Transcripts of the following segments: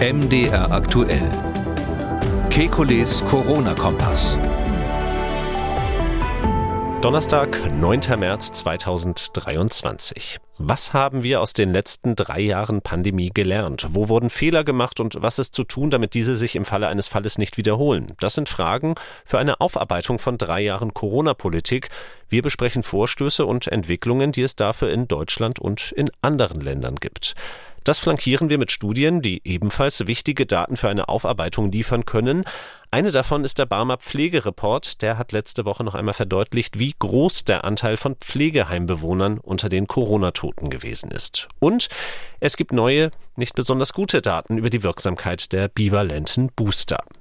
MDR aktuell. Kekules Corona-Kompass. Donnerstag, 9. März 2023. Was haben wir aus den letzten drei Jahren Pandemie gelernt? Wo wurden Fehler gemacht und was ist zu tun, damit diese sich im Falle eines Falles nicht wiederholen? Das sind Fragen für eine Aufarbeitung von drei Jahren Corona-Politik. Wir besprechen Vorstöße und Entwicklungen, die es dafür in Deutschland und in anderen Ländern gibt. Das flankieren wir mit Studien, die ebenfalls wichtige Daten für eine Aufarbeitung liefern können. Eine davon ist der Barmer Pflegereport. Der hat letzte Woche noch einmal verdeutlicht, wie groß der Anteil von Pflegeheimbewohnern unter den Corona-Toten gewesen ist. Und es gibt neue, nicht besonders gute Daten über die Wirksamkeit der bivalenten Booster.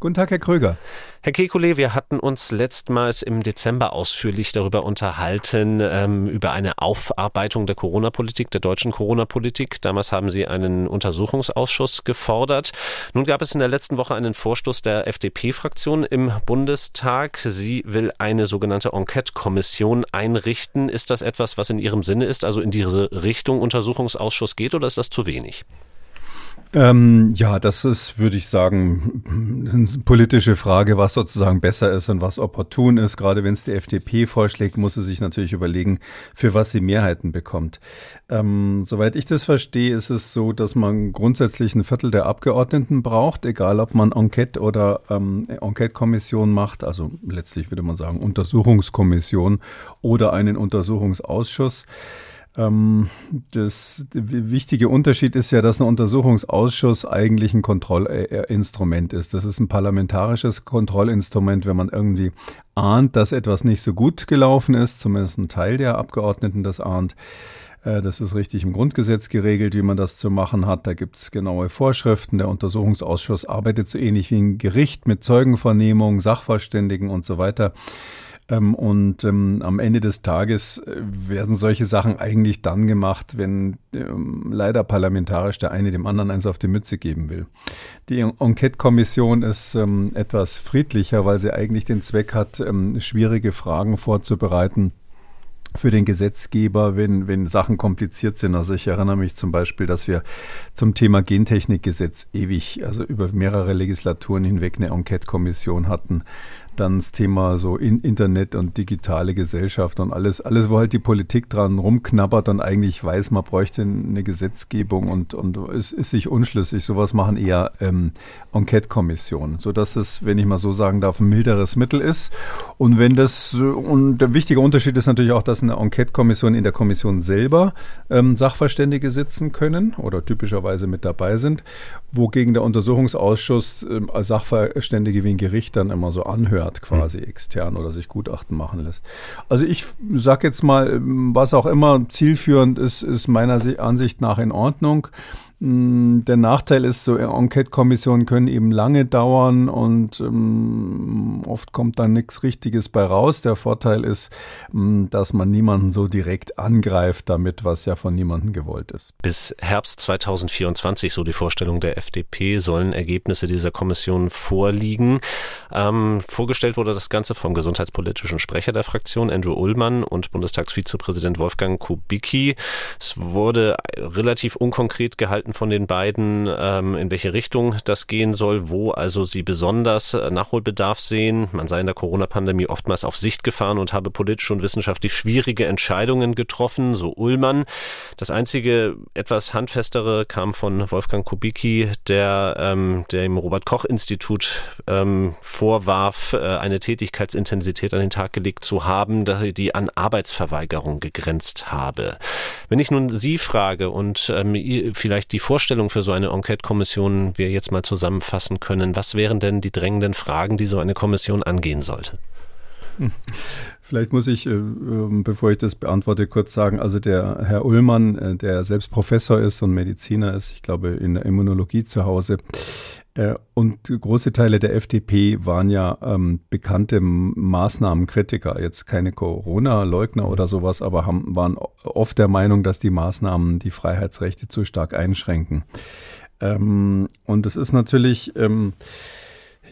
Guten Tag, Herr Kröger. Herr Kekulé, wir hatten uns letztmals im Dezember ausführlich darüber unterhalten, ähm, über eine Aufarbeitung der Corona-Politik, der deutschen Corona-Politik. Damals haben Sie einen Untersuchungsausschuss gefordert. Nun gab es in der letzten Woche einen Vorstoß der FDP-Fraktion im Bundestag. Sie will eine sogenannte Enquete-Kommission einrichten. Ist das etwas, was in Ihrem Sinne ist, also in diese Richtung Untersuchungsausschuss geht, oder ist das zu wenig? Ähm, ja, das ist, würde ich sagen, eine politische Frage, was sozusagen besser ist und was opportun ist. Gerade wenn es die FDP vorschlägt, muss sie sich natürlich überlegen, für was sie Mehrheiten bekommt. Ähm, soweit ich das verstehe, ist es so, dass man grundsätzlich ein Viertel der Abgeordneten braucht, egal ob man Enquete oder ähm, Enquete-Kommission macht, also letztlich würde man sagen Untersuchungskommission oder einen Untersuchungsausschuss. Ähm, das wichtige Unterschied ist ja, dass ein Untersuchungsausschuss eigentlich ein Kontrollinstrument ist. Das ist ein parlamentarisches Kontrollinstrument, wenn man irgendwie ahnt, dass etwas nicht so gut gelaufen ist, zumindest ein Teil der Abgeordneten das ahnt. Äh, das ist richtig im Grundgesetz geregelt, wie man das zu machen hat. Da gibt es genaue Vorschriften. Der Untersuchungsausschuss arbeitet so ähnlich wie ein Gericht mit Zeugenvernehmung, Sachverständigen und so weiter. Ähm, und ähm, am Ende des Tages äh, werden solche Sachen eigentlich dann gemacht, wenn ähm, leider parlamentarisch der eine dem anderen eins auf die Mütze geben will. Die Enquete-Kommission ist etwas friedlicher, weil sie eigentlich den Zweck hat, schwierige Fragen vorzubereiten für den Gesetzgeber, wenn, wenn Sachen kompliziert sind. Also ich erinnere mich zum Beispiel, dass wir zum Thema Gentechnikgesetz ewig, also über mehrere Legislaturen hinweg eine Enquete-Kommission hatten, dann das Thema so in Internet und digitale Gesellschaft und alles, alles, wo halt die Politik dran rumknabbert und eigentlich weiß, man bräuchte eine Gesetzgebung und, und es ist sich unschlüssig. Sowas machen eher ähm, Enquete-Kommissionen, sodass es, wenn ich mal so sagen darf, ein milderes Mittel ist. Und wenn das, und der wichtige Unterschied ist natürlich auch, dass eine Enquete-Kommission in der Kommission selber ähm, Sachverständige sitzen können oder typischerweise mit dabei sind, wogegen der Untersuchungsausschuss als Sachverständige wie ein Gericht dann immer so anhört hat, quasi extern oder sich Gutachten machen lässt. Also ich sage jetzt mal, was auch immer zielführend ist, ist meiner Ansicht nach in Ordnung. Mm, der Nachteil ist, so Enquete-Kommissionen können eben lange dauern und ähm, oft kommt dann nichts Richtiges bei raus. Der Vorteil ist, ähm, dass man niemanden so direkt angreift damit, was ja von niemandem gewollt ist. Bis Herbst 2024, so die Vorstellung der FDP, sollen Ergebnisse dieser Kommission vorliegen. Ähm, vorgestellt wurde das Ganze vom gesundheitspolitischen Sprecher der Fraktion, Andrew Ullmann, und Bundestagsvizepräsident Wolfgang Kubicki. Es wurde relativ unkonkret gehalten Seiten von den beiden, ähm, in welche Richtung das gehen soll, wo also sie besonders äh, Nachholbedarf sehen. Man sei in der Corona-Pandemie oftmals auf Sicht gefahren und habe politisch und wissenschaftlich schwierige Entscheidungen getroffen, so Ullmann. Das einzige etwas handfestere kam von Wolfgang Kubicki, der ähm, dem Robert-Koch-Institut ähm, vorwarf, äh, eine Tätigkeitsintensität an den Tag gelegt zu haben, die an Arbeitsverweigerung gegrenzt habe. Wenn ich nun Sie frage und ähm, vielleicht die die Vorstellung für so eine Enquete-Kommission wir jetzt mal zusammenfassen können. Was wären denn die drängenden Fragen, die so eine Kommission angehen sollte? Hm. Vielleicht muss ich, äh, ähm, bevor ich das beantworte, kurz sagen, also der Herr Ullmann, äh, der selbst Professor ist und Mediziner ist, ich glaube in der Immunologie zu Hause, und große Teile der FDP waren ja ähm, bekannte Maßnahmenkritiker, jetzt keine Corona-Leugner oder sowas, aber haben, waren oft der Meinung, dass die Maßnahmen die Freiheitsrechte zu stark einschränken. Ähm, und es ist natürlich ähm,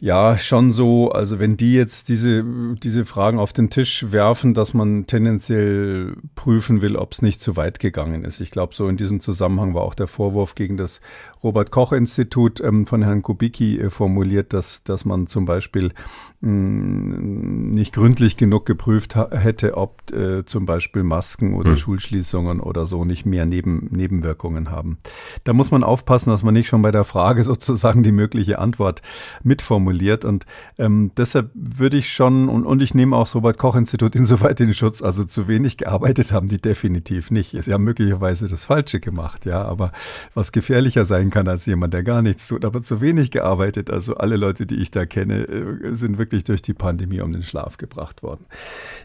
ja, schon so. Also wenn die jetzt diese, diese Fragen auf den Tisch werfen, dass man tendenziell prüfen will, ob es nicht zu weit gegangen ist. Ich glaube, so in diesem Zusammenhang war auch der Vorwurf gegen das Robert-Koch-Institut ähm, von Herrn Kubicki äh, formuliert, dass, dass man zum Beispiel mm, nicht gründlich genug geprüft hätte, ob äh, zum Beispiel Masken oder hm. Schulschließungen oder so nicht mehr Neben, Nebenwirkungen haben. Da muss man aufpassen, dass man nicht schon bei der Frage sozusagen die mögliche Antwort mitformuliert. Und ähm, deshalb würde ich schon, und, und ich nehme auch das Robert-Koch-Institut insoweit in Schutz, also zu wenig gearbeitet haben die definitiv nicht. Sie haben möglicherweise das Falsche gemacht, ja, aber was gefährlicher sein kann, kann als jemand, der gar nichts tut, aber zu wenig gearbeitet. Also alle Leute, die ich da kenne, äh, sind wirklich durch die Pandemie um den Schlaf gebracht worden.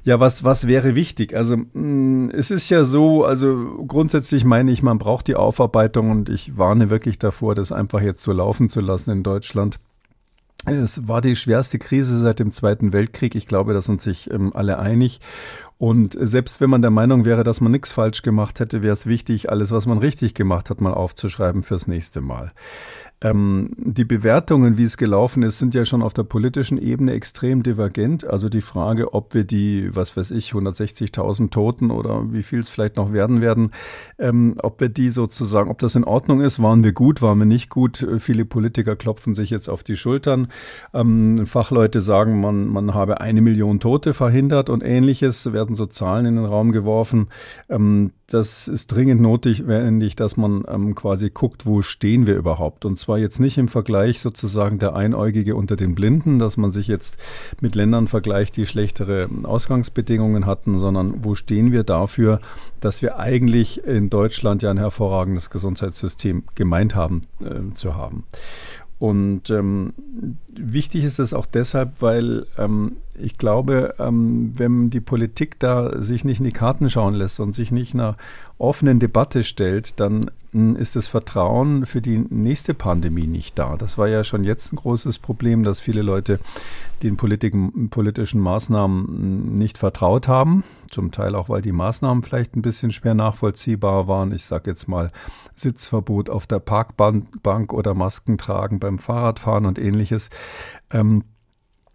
Ja, was, was wäre wichtig? Also mm, es ist ja so, also grundsätzlich meine ich, man braucht die Aufarbeitung und ich warne wirklich davor, das einfach jetzt so laufen zu lassen in Deutschland. Es war die schwerste Krise seit dem Zweiten Weltkrieg. Ich glaube, da sind sich ähm, alle einig. Und selbst wenn man der Meinung wäre, dass man nichts falsch gemacht hätte, wäre es wichtig, alles, was man richtig gemacht hat, mal aufzuschreiben fürs nächste Mal. Ähm, die Bewertungen, wie es gelaufen ist, sind ja schon auf der politischen Ebene extrem divergent. Also die Frage, ob wir die, was weiß ich, 160.000 Toten oder wie viel es vielleicht noch werden werden, ähm, ob wir die sozusagen, ob das in Ordnung ist, waren wir gut, waren wir nicht gut. Viele Politiker klopfen sich jetzt auf die Schultern. Ähm, Fachleute sagen, man, man habe eine Million Tote verhindert und ähnliches, werden so Zahlen in den Raum geworfen. Ähm, das ist dringend notwendig, dass man ähm, quasi guckt, wo stehen wir überhaupt. Und zwar jetzt nicht im Vergleich sozusagen der Einäugige unter den Blinden, dass man sich jetzt mit Ländern vergleicht, die schlechtere Ausgangsbedingungen hatten, sondern wo stehen wir dafür, dass wir eigentlich in Deutschland ja ein hervorragendes Gesundheitssystem gemeint haben äh, zu haben. Und ähm, wichtig ist es auch deshalb, weil ähm, ich glaube, ähm, wenn die Politik da sich nicht in die Karten schauen lässt und sich nicht einer offenen Debatte stellt, dann hm, ist das Vertrauen für die nächste Pandemie nicht da. Das war ja schon jetzt ein großes Problem, dass viele Leute den politischen Maßnahmen hm, nicht vertraut haben. Zum Teil auch, weil die Maßnahmen vielleicht ein bisschen schwer nachvollziehbar waren. Ich sage jetzt mal Sitzverbot auf der Parkbank oder Masken tragen beim Fahrradfahren und ähnliches. Ähm,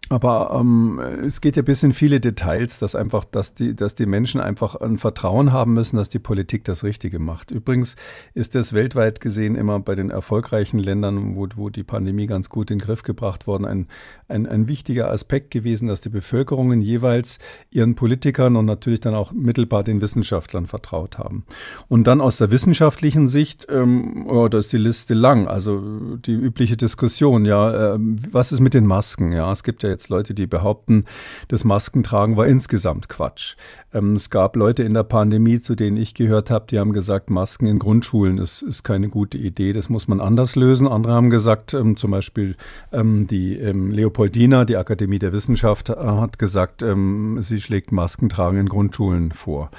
aber ähm, es geht ja bis in viele Details, dass einfach, dass die, dass die Menschen einfach ein Vertrauen haben müssen, dass die Politik das Richtige macht. Übrigens ist das weltweit gesehen immer bei den erfolgreichen Ländern, wo, wo die Pandemie ganz gut in den Griff gebracht worden, ein, ein, ein wichtiger Aspekt gewesen, dass die Bevölkerungen jeweils ihren Politikern und natürlich dann auch mittelbar den Wissenschaftlern vertraut haben. Und dann aus der wissenschaftlichen Sicht, ähm, oh, da ist die Liste lang. Also die übliche Diskussion, ja, äh, was ist mit den Masken? Ja, es gibt ja jetzt Leute, die behaupten, das Maskentragen war insgesamt Quatsch. Ähm, es gab Leute in der Pandemie, zu denen ich gehört habe, die haben gesagt, Masken in Grundschulen ist, ist keine gute Idee, das muss man anders lösen. Andere haben gesagt, ähm, zum Beispiel ähm, die ähm, Leopoldina, die Akademie der Wissenschaft, äh, hat gesagt, ähm, sie schlägt Maskentragen in Grundschulen vor.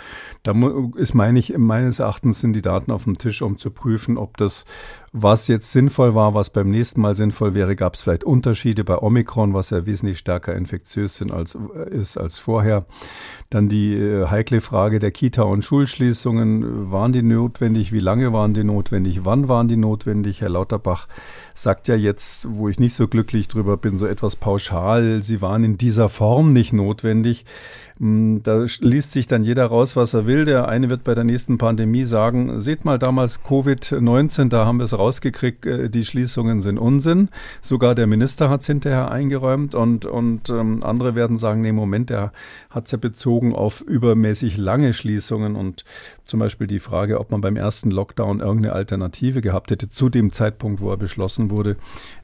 Da ist, meine ich, meines Erachtens sind die Daten auf dem Tisch, um zu prüfen, ob das was jetzt sinnvoll war, was beim nächsten Mal sinnvoll wäre, gab es vielleicht Unterschiede bei Omikron, was ja wesentlich stärker infektiös sind als, ist als vorher. Dann die äh, heikle Frage der Kita- und Schulschließungen. Waren die notwendig? Wie lange waren die notwendig? Wann waren die notwendig? Herr Lauterbach sagt ja jetzt, wo ich nicht so glücklich drüber bin, so etwas pauschal, sie waren in dieser Form nicht notwendig. Hm, da liest sich dann jeder raus, was er will. Der eine wird bei der nächsten Pandemie sagen, seht mal damals Covid-19, da haben wir es rausgekriegt, äh, die Schließungen sind Unsinn. Sogar der Minister hat es hinterher eingeräumt und, und ähm, andere werden sagen, nee, Moment, der hat es ja bezogen auf übermäßig lange Schließungen und zum Beispiel die Frage, ob man beim ersten Lockdown irgendeine Alternative gehabt hätte zu dem Zeitpunkt, wo er beschlossen wurde,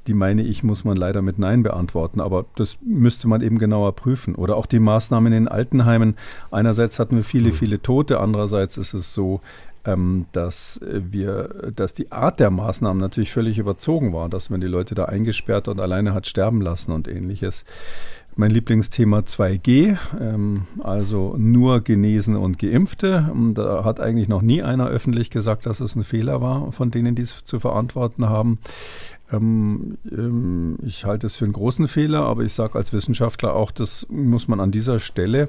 die meine ich, muss man leider mit Nein beantworten. Aber das müsste man eben genauer prüfen. Oder auch die Maßnahmen in den Altenheimen. Einerseits hatten wir viele, viele Tote. Andererseits ist es so, ähm, dass wir, dass die Art der Maßnahmen natürlich völlig überzogen war, dass man die Leute da eingesperrt und alleine hat sterben lassen und ähnliches. Mein Lieblingsthema 2G, ähm, also nur Genesen und Geimpfte. Da hat eigentlich noch nie einer öffentlich gesagt, dass es ein Fehler war, von denen die es zu verantworten haben. Ähm, ähm, ich halte es für einen großen Fehler, aber ich sage als Wissenschaftler auch, das muss man an dieser Stelle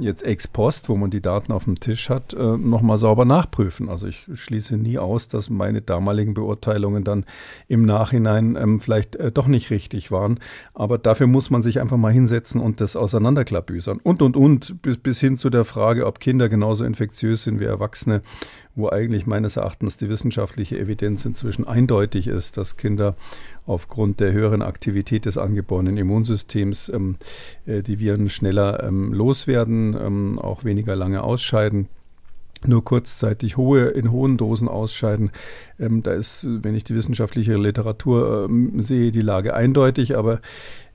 jetzt ex post, wo man die Daten auf dem Tisch hat, äh, nochmal sauber nachprüfen. Also ich schließe nie aus, dass meine damaligen Beurteilungen dann im Nachhinein ähm, vielleicht äh, doch nicht richtig waren. Aber dafür muss man sich einfach mal hinsetzen und das auseinanderklabüsern. Und, und, und, bis, bis hin zu der Frage, ob Kinder genauso infektiös sind wie Erwachsene, wo eigentlich meines Erachtens die wissenschaftliche Evidenz inzwischen eindeutig ist, dass Kinder aufgrund der höheren Aktivität des angeborenen Immunsystems ähm, äh, die Viren schneller ähm, loswerden, ähm, auch weniger lange ausscheiden nur kurzzeitig hohe, in hohen Dosen ausscheiden. Ähm, da ist, wenn ich die wissenschaftliche Literatur ähm, sehe, die Lage eindeutig, aber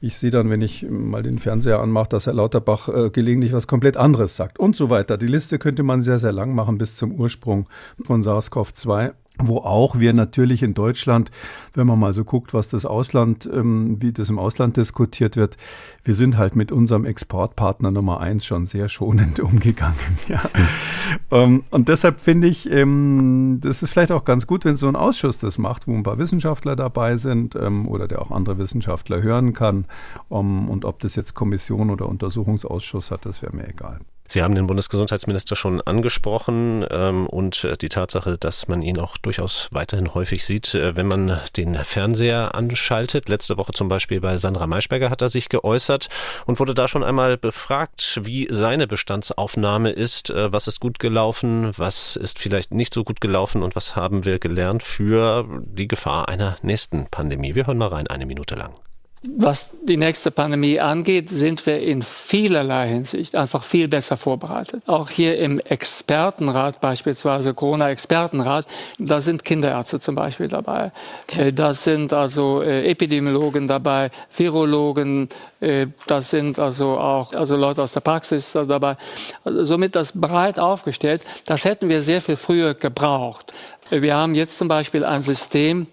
ich sehe dann, wenn ich mal den Fernseher anmache, dass Herr Lauterbach äh, gelegentlich was komplett anderes sagt und so weiter. Die Liste könnte man sehr, sehr lang machen bis zum Ursprung von SARS-CoV-2 wo auch wir natürlich in Deutschland, wenn man mal so guckt, was das Ausland, ähm, wie das im Ausland diskutiert wird, wir sind halt mit unserem Exportpartner Nummer eins schon sehr schonend umgegangen. Ja. ähm, und deshalb finde ich, ähm, das ist vielleicht auch ganz gut, wenn so ein Ausschuss das macht, wo ein paar Wissenschaftler dabei sind oder der auch andere Wissenschaftler hören kann. und ob das jetzt Kommission oder Untersuchungsausschuss hat, das wäre mir egal. Sie haben den Bundesgesundheitsminister schon angesprochen ähm, und äh, die Tatsache, dass man ihn auch durchaus weiterhin häufig sieht, äh, wenn man den Fernseher anschaltet. Letzte Woche zum Beispiel bei Sandra Maischberger hat er sich geäußert und wurde da schon einmal befragt, wie seine Bestandsaufnahme ist. Äh, was ist gut gelaufen, was ist vielleicht nicht so gut gelaufen und was haben wir gelernt für die Gefahr einer nächsten Pandemie. Wir hören mal rein, eine Minute lang. Was die nächste Pandemie angeht, sind wir in vielerlei Hinsicht einfach viel besser vorbereitet. Auch hier im Expertenrat, beispielsweise Corona-Expertenrat, da sind Kinderärzte zum Beispiel dabei. Äh, da sind also äh, Epidemiologen dabei, Virologen, äh, das sind also auch also Leute aus der Praxis dabei. Also somit das breit aufgestellt. Das hätten wir sehr viel früher gebraucht. Wir haben jetzt zum Beispiel ein System,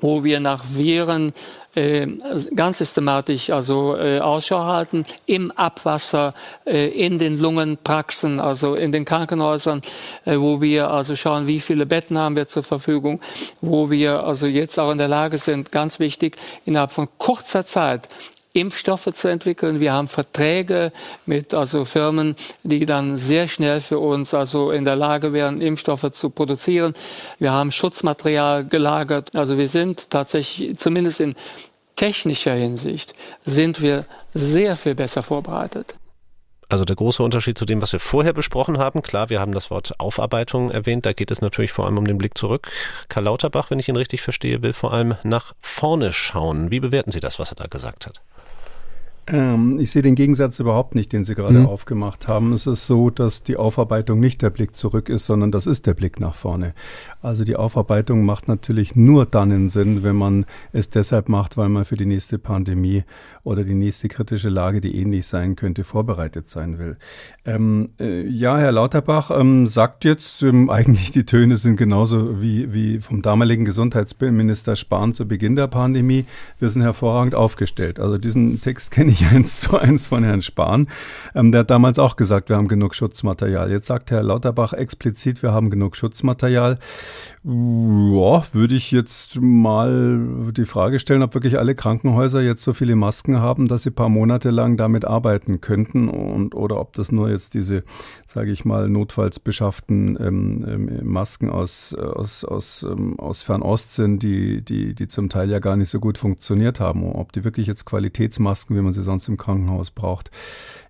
wo wir nach Viren äh, ganz systematisch also äh, Ausschau halten im Abwasser, äh, in den Lungenpraxen, also in den Krankenhäusern, äh, wo wir also schauen, wie viele Betten haben wir zur Verfügung, wo wir also jetzt auch in der Lage sind, ganz wichtig, innerhalb von kurzer Zeit Impfstoffe zu entwickeln. Wir haben Verträge mit also Firmen, die dann sehr schnell für uns also in der Lage wären, Impfstoffe zu produzieren. Wir haben Schutzmaterial gelagert. Also wir sind tatsächlich zumindest in technischer Hinsicht sind wir sehr viel besser vorbereitet. Also der große Unterschied zu dem, was wir vorher besprochen haben, klar, wir haben das Wort Aufarbeitung erwähnt, da geht es natürlich vor allem um den Blick zurück. Karl Lauterbach, wenn ich ihn richtig verstehe, will vor allem nach vorne schauen. Wie bewerten Sie das, was er da gesagt hat? Ähm, ich sehe den Gegensatz überhaupt nicht, den Sie gerade mhm. aufgemacht haben. Es ist so, dass die Aufarbeitung nicht der Blick zurück ist, sondern das ist der Blick nach vorne. Also die Aufarbeitung macht natürlich nur dann einen Sinn, wenn man es deshalb macht, weil man für die nächste Pandemie oder die nächste kritische Lage, die ähnlich sein könnte, vorbereitet sein will. Ähm, äh, ja, Herr Lauterbach ähm, sagt jetzt, ähm, eigentlich die Töne sind genauso wie, wie vom damaligen Gesundheitsminister Spahn zu Beginn der Pandemie. Wir sind hervorragend aufgestellt. Also diesen Text kenne ich eins zu eins von Herrn Spahn. Ähm, der hat damals auch gesagt, wir haben genug Schutzmaterial. Jetzt sagt Herr Lauterbach explizit, wir haben genug Schutzmaterial. Ja, würde ich jetzt mal die Frage stellen, ob wirklich alle Krankenhäuser jetzt so viele Masken haben, dass sie ein paar Monate lang damit arbeiten könnten und oder ob das nur jetzt diese, sage ich mal, notfalls beschafften ähm, ähm, Masken aus, aus, aus, ähm, aus Fernost sind, die, die, die zum Teil ja gar nicht so gut funktioniert haben. Ob die wirklich jetzt Qualitätsmasken, wie man sie sonst im Krankenhaus braucht,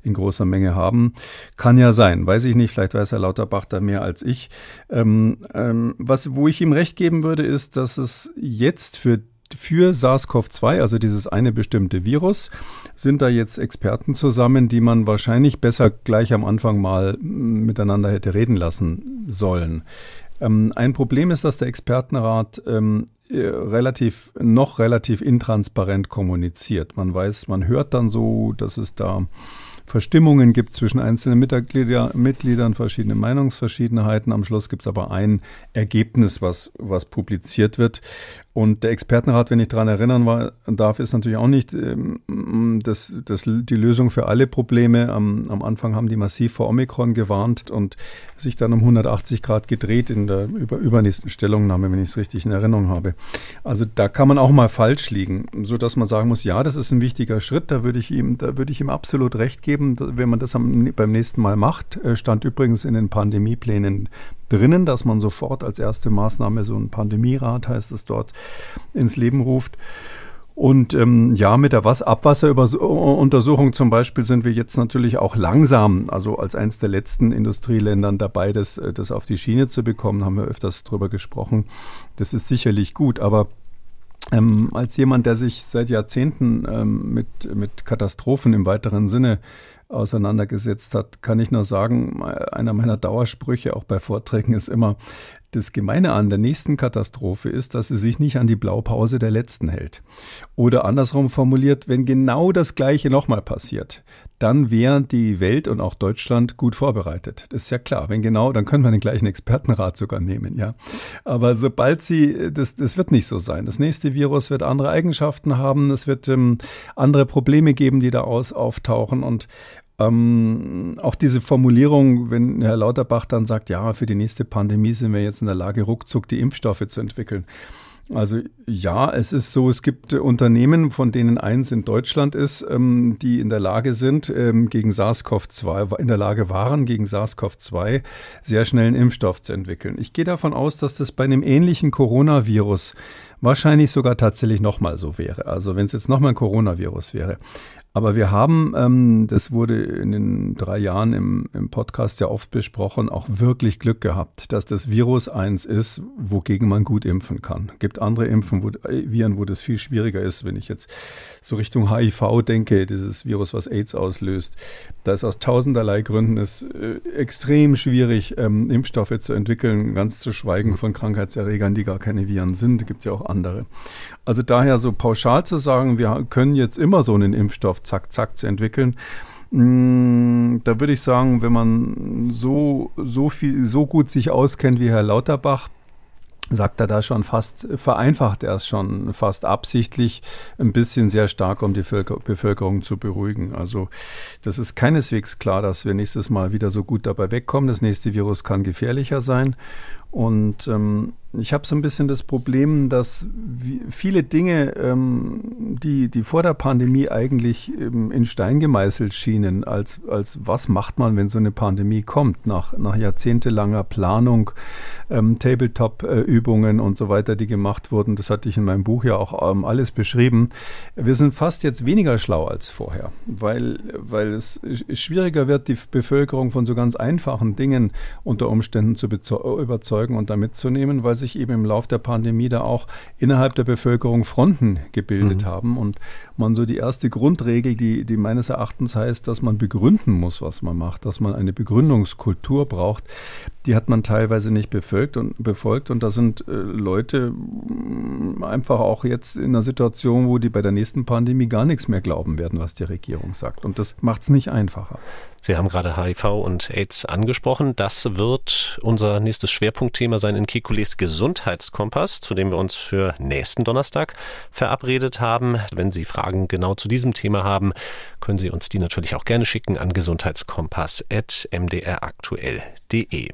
in großer Menge haben. Kann ja sein, weiß ich nicht, vielleicht weiß Herr Lauterbach da mehr als ich. Ähm, ähm, was, wo ich ihm recht geben würde, ist, dass es jetzt für für SARS-CoV-2, also dieses eine bestimmte Virus, sind da jetzt Experten zusammen, die man wahrscheinlich besser gleich am Anfang mal miteinander hätte reden lassen sollen. Ähm, ein Problem ist, dass der Expertenrat ähm, äh, relativ, noch relativ intransparent kommuniziert. Man weiß, man hört dann so, dass es da Verstimmungen gibt zwischen einzelnen Mitglieder, Mitgliedern, verschiedene Meinungsverschiedenheiten. Am Schluss gibt es aber ein Ergebnis, was, was publiziert wird. Und der Expertenrat, wenn ich daran erinnern war, darf, ist natürlich auch nicht ähm, das, das, die Lösung für alle Probleme. Am, am Anfang haben die massiv vor Omikron gewarnt und sich dann um 180 Grad gedreht in der über, übernächsten Stellungnahme, wenn ich es richtig in Erinnerung habe. Also da kann man auch mal falsch liegen, sodass man sagen muss, ja, das ist ein wichtiger Schritt, da würde ich ihm, da würde ich ihm absolut recht geben, wenn man das am, beim nächsten Mal macht. Äh, stand übrigens in den Pandemieplänen drinnen, dass man sofort als erste Maßnahme so ein Pandemierat, heißt es dort, ins Leben ruft. Und ähm, ja, mit der Was Abwasseruntersuchung zum Beispiel sind wir jetzt natürlich auch langsam, also als eines der letzten Industrieländern dabei, das, äh, das auf die Schiene zu bekommen, haben wir öfters drüber gesprochen. Das ist sicherlich gut, aber ähm, als jemand, der sich seit Jahrzehnten ähm, mit, mit Katastrophen im weiteren Sinne auseinandergesetzt hat, kann ich nur sagen, einer meiner Dauersprüche auch bei Vorträgen ist immer, das Gemeine an der nächsten Katastrophe ist, dass sie sich nicht an die Blaupause der letzten hält. Oder andersrum formuliert, wenn genau das Gleiche nochmal passiert, dann wäre die Welt und auch Deutschland gut vorbereitet. Das ist ja klar. Wenn genau, dann können wir den gleichen Expertenrat sogar nehmen, ja. Aber sobald sie, das, das wird nicht so sein. Das nächste Virus wird andere Eigenschaften haben. Es wird ähm, andere Probleme geben, die da aus, auftauchen. Und ähm, auch diese Formulierung, wenn Herr Lauterbach dann sagt, ja, für die nächste Pandemie sind wir jetzt in der Lage, ruckzuck die Impfstoffe zu entwickeln. Also ja, es ist so, es gibt Unternehmen, von denen eins in Deutschland ist, ähm, die in der Lage sind, ähm, gegen SARS-CoV-2, in der Lage waren, gegen SARS-CoV-2 sehr schnell einen Impfstoff zu entwickeln. Ich gehe davon aus, dass das bei einem ähnlichen Coronavirus wahrscheinlich sogar tatsächlich nochmal so wäre. Also wenn es jetzt nochmal ein Coronavirus wäre. Aber wir haben, ähm, das wurde in den drei Jahren im, im Podcast ja oft besprochen, auch wirklich Glück gehabt, dass das Virus eins ist, wogegen man gut impfen kann. Gibt andere Impfen, wo, äh, Viren, wo das viel schwieriger ist. Wenn ich jetzt so Richtung HIV denke, dieses Virus, was AIDS auslöst, da ist aus tausenderlei Gründen es äh, extrem schwierig, ähm, Impfstoffe zu entwickeln, ganz zu schweigen von Krankheitserregern, die gar keine Viren sind. Gibt ja auch andere. Also daher so pauschal zu sagen, wir können jetzt immer so einen Impfstoff zack, zack zu entwickeln, mm, da würde ich sagen, wenn man so, so viel, so gut sich auskennt wie Herr Lauterbach, sagt er da schon fast, vereinfacht er es schon fast absichtlich ein bisschen sehr stark, um die Bevölkerung zu beruhigen. Also das ist keineswegs klar, dass wir nächstes Mal wieder so gut dabei wegkommen. Das nächste Virus kann gefährlicher sein. Und ähm, ich habe so ein bisschen das Problem, dass viele Dinge, ähm, die, die vor der Pandemie eigentlich ähm, in Stein gemeißelt schienen, als, als was macht man, wenn so eine Pandemie kommt, nach, nach jahrzehntelanger Planung, ähm, Tabletop-Übungen und so weiter, die gemacht wurden, das hatte ich in meinem Buch ja auch ähm, alles beschrieben. Wir sind fast jetzt weniger schlau als vorher, weil, weil es schwieriger wird, die Bevölkerung von so ganz einfachen Dingen unter Umständen zu überzeugen und da mitzunehmen, weil sich eben im Lauf der Pandemie da auch innerhalb der Bevölkerung Fronten gebildet mhm. haben und man so die erste Grundregel, die, die meines Erachtens heißt, dass man begründen muss, was man macht, dass man eine Begründungskultur braucht, die hat man teilweise nicht befolgt und, befolgt und da sind äh, Leute mm, einfach auch jetzt in einer Situation, wo die bei der nächsten Pandemie gar nichts mehr glauben werden, was die Regierung sagt und das macht es nicht einfacher. Sie haben gerade HIV und AIDS angesprochen. Das wird unser nächstes Schwerpunktthema sein in Kekules Gesundheitskompass, zu dem wir uns für nächsten Donnerstag verabredet haben. Wenn Sie Fragen genau zu diesem Thema haben, können Sie uns die natürlich auch gerne schicken an gesundheitskompass.mdraktuell.de.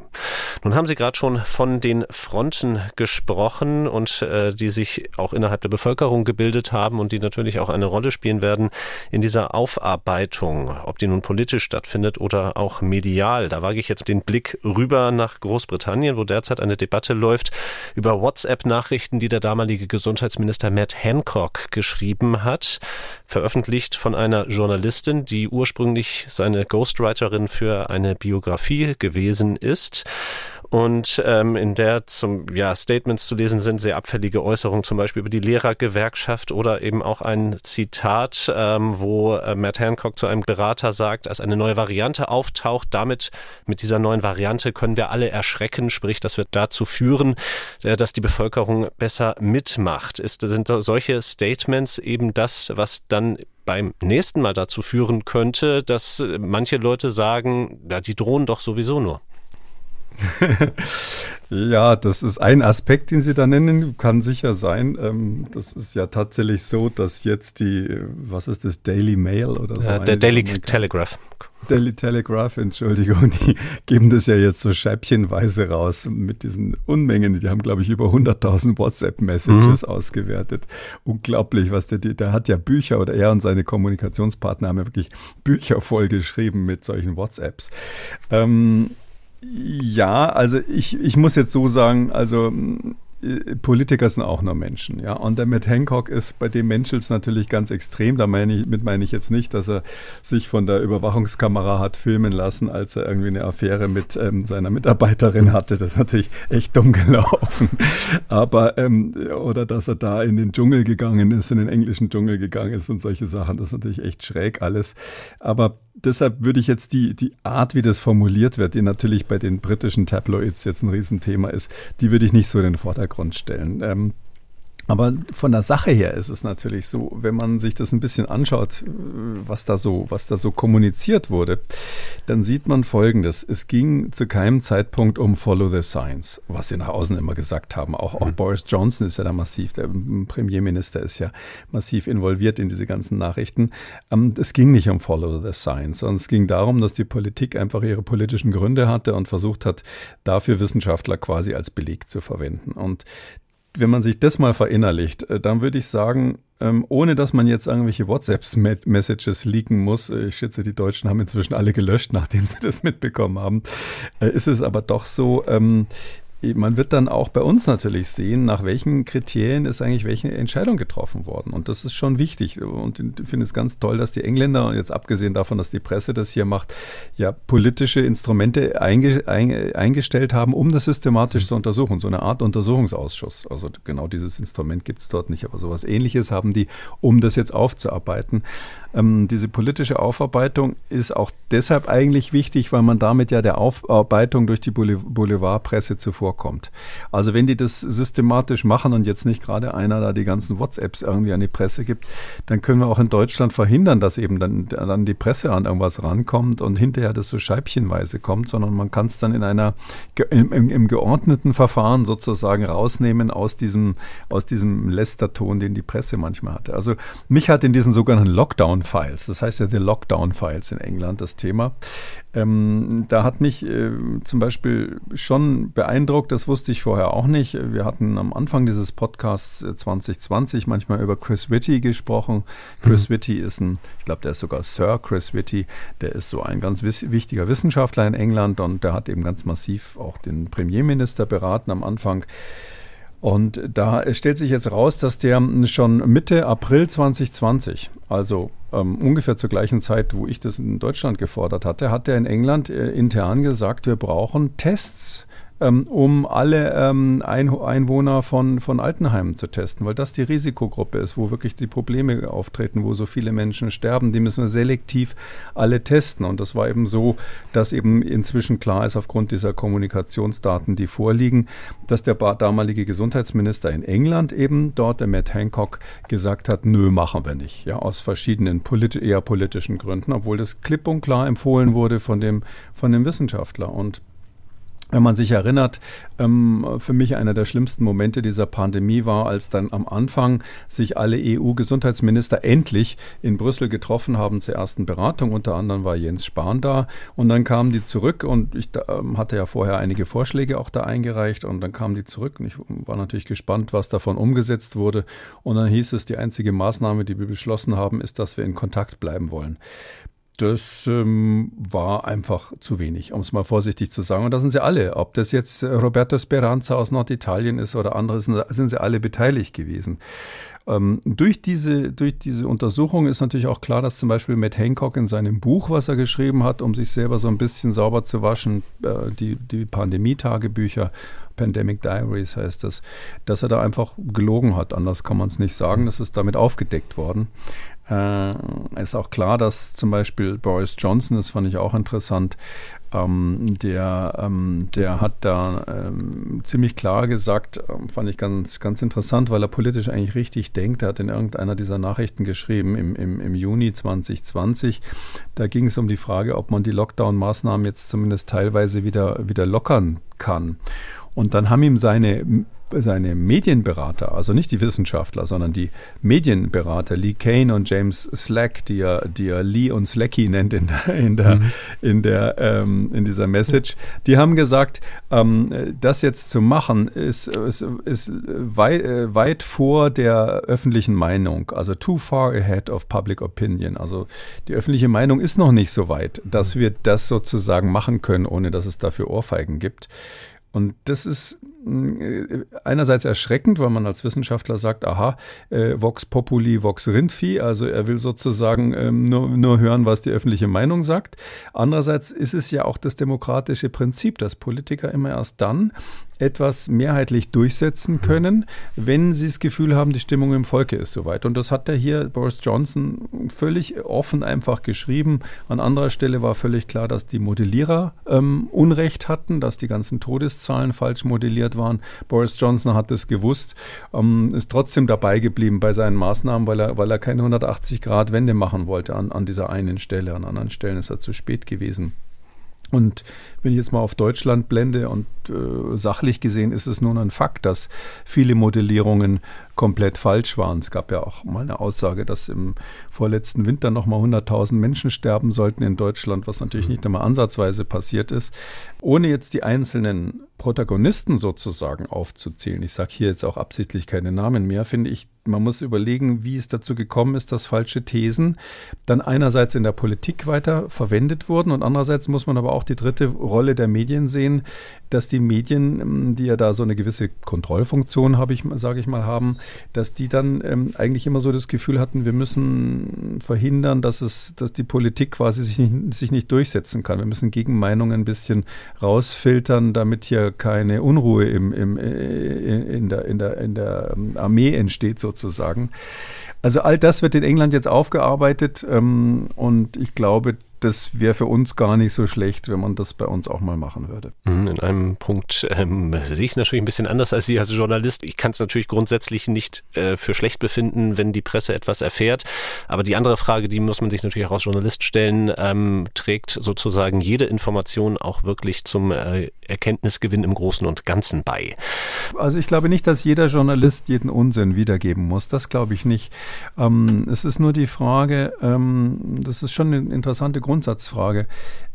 Nun haben Sie gerade schon von den Fronten gesprochen und äh, die sich auch innerhalb der Bevölkerung gebildet haben und die natürlich auch eine Rolle spielen werden in dieser Aufarbeitung, ob die nun politisch stattfindet oder auch medial. Da wage ich jetzt den Blick rüber nach Großbritannien, wo derzeit eine Debatte läuft über WhatsApp-Nachrichten, die der damalige Gesundheitsminister Matt Hancock geschrieben hat, veröffentlicht von einer Journalistin Journalistin, die ursprünglich seine Ghostwriterin für eine Biografie gewesen ist und ähm, in der zum ja Statements zu lesen sind sehr abfällige Äußerungen zum Beispiel über die Lehrergewerkschaft oder eben auch ein Zitat, ähm, wo äh, Matt Hancock zu einem Berater sagt, als eine neue Variante auftaucht, damit mit dieser neuen Variante können wir alle erschrecken, sprich, das wird dazu führen, äh, dass die Bevölkerung besser mitmacht. Ist, sind solche Statements eben das, was dann beim nächsten Mal dazu führen könnte, dass manche Leute sagen, ja, die drohen doch sowieso nur. Ja, das ist ein Aspekt, den Sie da nennen, kann sicher sein. Ähm, das ist ja tatsächlich so, dass jetzt die, was ist das, Daily Mail oder so? Ja, der Daily Telegraph. Daily Telegraph, Entschuldigung, die geben das ja jetzt so scheibchenweise raus mit diesen Unmengen. Die haben, glaube ich, über 100.000 WhatsApp-Messages mhm. ausgewertet. Unglaublich, was der, der hat ja Bücher oder er und seine Kommunikationspartner haben ja wirklich Bücher vollgeschrieben mit solchen WhatsApps. Ähm, ja, also ich, ich muss jetzt so sagen, also Politiker sind auch nur Menschen, ja. Und der Matt Hancock ist bei dem Menschels natürlich ganz extrem. Da meine ich, mit meine ich jetzt nicht, dass er sich von der Überwachungskamera hat filmen lassen, als er irgendwie eine Affäre mit ähm, seiner Mitarbeiterin hatte. Das ist natürlich echt dumm gelaufen. Aber, ähm, oder dass er da in den Dschungel gegangen ist, in den englischen Dschungel gegangen ist und solche Sachen. Das ist natürlich echt schräg alles. Aber deshalb würde ich jetzt die, die Art, wie das formuliert wird, die natürlich bei den britischen Tabloids jetzt ein Riesenthema ist, die würde ich nicht so in den Vordergrund stellen. Ähm, aber von der Sache her ist es natürlich so, wenn man sich das ein bisschen anschaut, was da so, was da so kommuniziert wurde, dann sieht man Folgendes. Es ging zu keinem Zeitpunkt um Follow the Science, was sie nach außen immer gesagt haben. Auch, auch mhm. Boris Johnson ist ja da massiv, der Premierminister ist ja massiv involviert in diese ganzen Nachrichten. Ähm, es ging nicht um Follow the Science, sondern es ging darum, dass die Politik einfach ihre politischen Gründe hatte und versucht hat, dafür Wissenschaftler quasi als Beleg zu verwenden. Und wenn man sich das mal verinnerlicht, äh, dann würde ich sagen, ähm, ohne dass man jetzt irgendwelche WhatsApp-Messages leaken muss, äh, ich schätze, die Deutschen haben inzwischen alle gelöscht, nachdem sie das mitbekommen haben, äh, ist es aber doch so, ähm, man wird dann auch bei uns natürlich sehen, nach welchen Kriterien ist eigentlich welche Entscheidung getroffen worden. Und das ist schon wichtig. Und ich finde es ganz toll, dass die Engländer, und jetzt abgesehen davon, dass die Presse das hier macht, ja politische Instrumente einge, ein, eingestellt haben, um das systematisch zu untersuchen. So eine Art Untersuchungsausschuss. Also genau dieses Instrument gibt es dort nicht, aber sowas ähnliches haben die, um das jetzt aufzuarbeiten. Ähm, diese politische Aufarbeitung ist auch deshalb eigentlich wichtig, weil man damit ja der Aufarbeitung durch die Boulevardpresse zuvorkommt. Also wenn die das systematisch machen und jetzt nicht gerade einer da die ganzen WhatsApps irgendwie an die Presse gibt, dann können wir auch in Deutschland verhindern, dass eben dann, dann die Presse an irgendwas rankommt und hinterher das so scheibchenweise kommt, sondern man kann es dann in einer im, im, im, geordneten Verfahren sozusagen rausnehmen aus diesem, aus diesem Lästerton, den die Presse manchmal hatte. Also mich hat in diesen sogenannten Lockdown Lockdown-Files. Das heißt ja die Lockdown-Files in England, das Thema. Ähm, da hat mich äh, zum Beispiel schon beeindruckt, das wusste ich vorher auch nicht. Wir hatten am Anfang dieses Podcasts 2020 äh, manchmal über Chris Whitty gesprochen. Chris mhm. Whitty ist ein, ich glaube, der ist sogar Sir Chris Whitty, der ist so ein ganz wichtiger Wissenschaftler in England und der hat eben ganz massiv auch den Premierminister beraten am Anfang. Und da stellt sich jetzt raus, dass der schon Mitte April 2020, also ähm, ungefähr zur gleichen Zeit, wo ich das in Deutschland gefordert hatte, hat er in England äh, intern gesagt, wir brauchen Tests ähm, um alle ähm, Einwohner von, von Altenheimen zu testen, weil das die Risikogruppe ist, wo wirklich die Probleme auftreten, wo so viele Menschen sterben. Die müssen wir selektiv alle testen. Und das war eben so, dass eben inzwischen klar ist, aufgrund dieser Kommunikationsdaten, die vorliegen, dass der damalige Gesundheitsminister in England eben dort, der Matt Hancock, gesagt hat, nö, machen wir nicht. Ja, aus verschiedenen politi eher politischen Gründen, obwohl das klipp und klar empfohlen wurde von dem, von dem Wissenschaftler. Und wenn man sich erinnert, ähm, für mich einer der schlimmsten Momente dieser Pandemie war, als dann am Anfang sich alle EU-Gesundheitsminister endlich in Brüssel getroffen haben zur ersten Beratung. Unter anderem war Jens Spahn da und dann kamen die zurück und ich ähm, hatte ja vorher einige Vorschläge auch da eingereicht und dann kamen die zurück und ich war natürlich gespannt, was davon umgesetzt wurde. Und dann hieß es, die einzige Maßnahme, die wir beschlossen haben, ist, dass wir in Kontakt bleiben wollen das ähm, war einfach zu wenig, um es mal vorsichtig zu sagen. Und da sind sie alle. Ob das jetzt Roberto Speranza aus Norditalien ist oder andere, sind sie alle beteiligt gewesen. Ähm, durch, diese, durch diese Untersuchung ist natürlich auch klar, dass zum Beispiel Matt Hancock in seinem Buch, was er geschrieben hat, um sich selber so ein bisschen sauber zu waschen, äh, die, die Pandemie-Tagebücher, Pandemic Diaries heißt das, dass er da einfach gelogen hat. Anders kann man es nicht sagen. Das ist damit aufgedeckt worden. Äh, ist auch klar, dass zum Beispiel Boris Johnson, das fand ich auch interessant, ähm, der, ähm, der hat da ähm, ziemlich klar gesagt, ähm, fand ich ganz, ganz interessant, weil er politisch eigentlich richtig denkt. Er hat in irgendeiner dieser Nachrichten geschrieben im, im, im Juni 2020. Da ging es um die Frage, ob man die Lockdown-Maßnahmen jetzt zumindest teilweise wieder, wieder lockern kann. Und dann haben ihm seine seine Medienberater, also nicht die Wissenschaftler, sondern die Medienberater, Lee Kane und James Slack, die er, die er Lee und Slacky nennt in der, in der, mhm. in, der ähm, in dieser Message, die haben gesagt, ähm, das jetzt zu machen, ist, ist, ist weit, äh, weit vor der öffentlichen Meinung, also too far ahead of public opinion. Also die öffentliche Meinung ist noch nicht so weit, dass wir das sozusagen machen können, ohne dass es dafür Ohrfeigen gibt. Und das ist einerseits erschreckend, weil man als Wissenschaftler sagt, aha, äh, Vox Populi, Vox Rindvieh, also er will sozusagen ähm, nur, nur hören, was die öffentliche Meinung sagt. Andererseits ist es ja auch das demokratische Prinzip, dass Politiker immer erst dann etwas mehrheitlich durchsetzen mhm. können, wenn sie das Gefühl haben, die Stimmung im Volke ist soweit. Und das hat der hier, Boris Johnson, völlig offen einfach geschrieben. An anderer Stelle war völlig klar, dass die Modellierer ähm, Unrecht hatten, dass die ganzen Todeszahlen falsch modelliert waren. Boris Johnson hat es gewusst, ähm, ist trotzdem dabei geblieben bei seinen Maßnahmen, weil er, weil er keine 180-Grad-Wende machen wollte an, an dieser einen Stelle. An anderen Stellen ist er zu spät gewesen. Und wenn ich jetzt mal auf Deutschland blende und äh, sachlich gesehen ist es nun ein Fakt, dass viele Modellierungen komplett falsch waren. Es gab ja auch mal eine Aussage, dass im vorletzten Winter noch mal 100.000 Menschen sterben sollten in Deutschland, was natürlich nicht einmal ansatzweise passiert ist. Ohne jetzt die einzelnen Protagonisten sozusagen aufzuzählen, ich sage hier jetzt auch absichtlich keine Namen mehr, finde ich, man muss überlegen, wie es dazu gekommen ist, dass falsche Thesen dann einerseits in der Politik weiter verwendet wurden und andererseits muss man aber auch die dritte Rolle der Medien sehen, dass die Medien, ähm, die ja da so eine gewisse Kontrollfunktion, habe ich, sage ich mal, haben, dass die dann ähm, eigentlich immer so das Gefühl hatten, wir müssen verhindern, dass es, dass die Politik quasi sich nicht, sich nicht durchsetzen kann. Wir müssen Gegenmeinungen ein bisschen rausfiltern, damit hier keine Unruhe im, im, äh, in, der, in, der, in der ähm, Armee entsteht sozusagen. Also all das wird in England jetzt aufgearbeitet ähm, und ich glaube, das wäre für uns gar nicht so schlecht, wenn man das bei uns auch mal machen würde. Mhm, in einem Punkt ähm, sehe ich es natürlich ein bisschen anders als Sie als Journalist. Ich kann es natürlich grundsätzlich nicht äh, für schlecht befinden, wenn die Presse etwas erfährt. Aber die andere Frage, die muss man sich natürlich auch als Journalist stellen, ähm, trägt sozusagen jede Information auch wirklich zum äh, Erkenntnisgewinn im Großen und Ganzen bei? Also ich glaube nicht, dass jeder Journalist jeden Unsinn wiedergeben muss. Das glaube ich nicht. Ähm, es ist nur die Frage, ähm, das ist schon eine interessante Grundsatzfrage.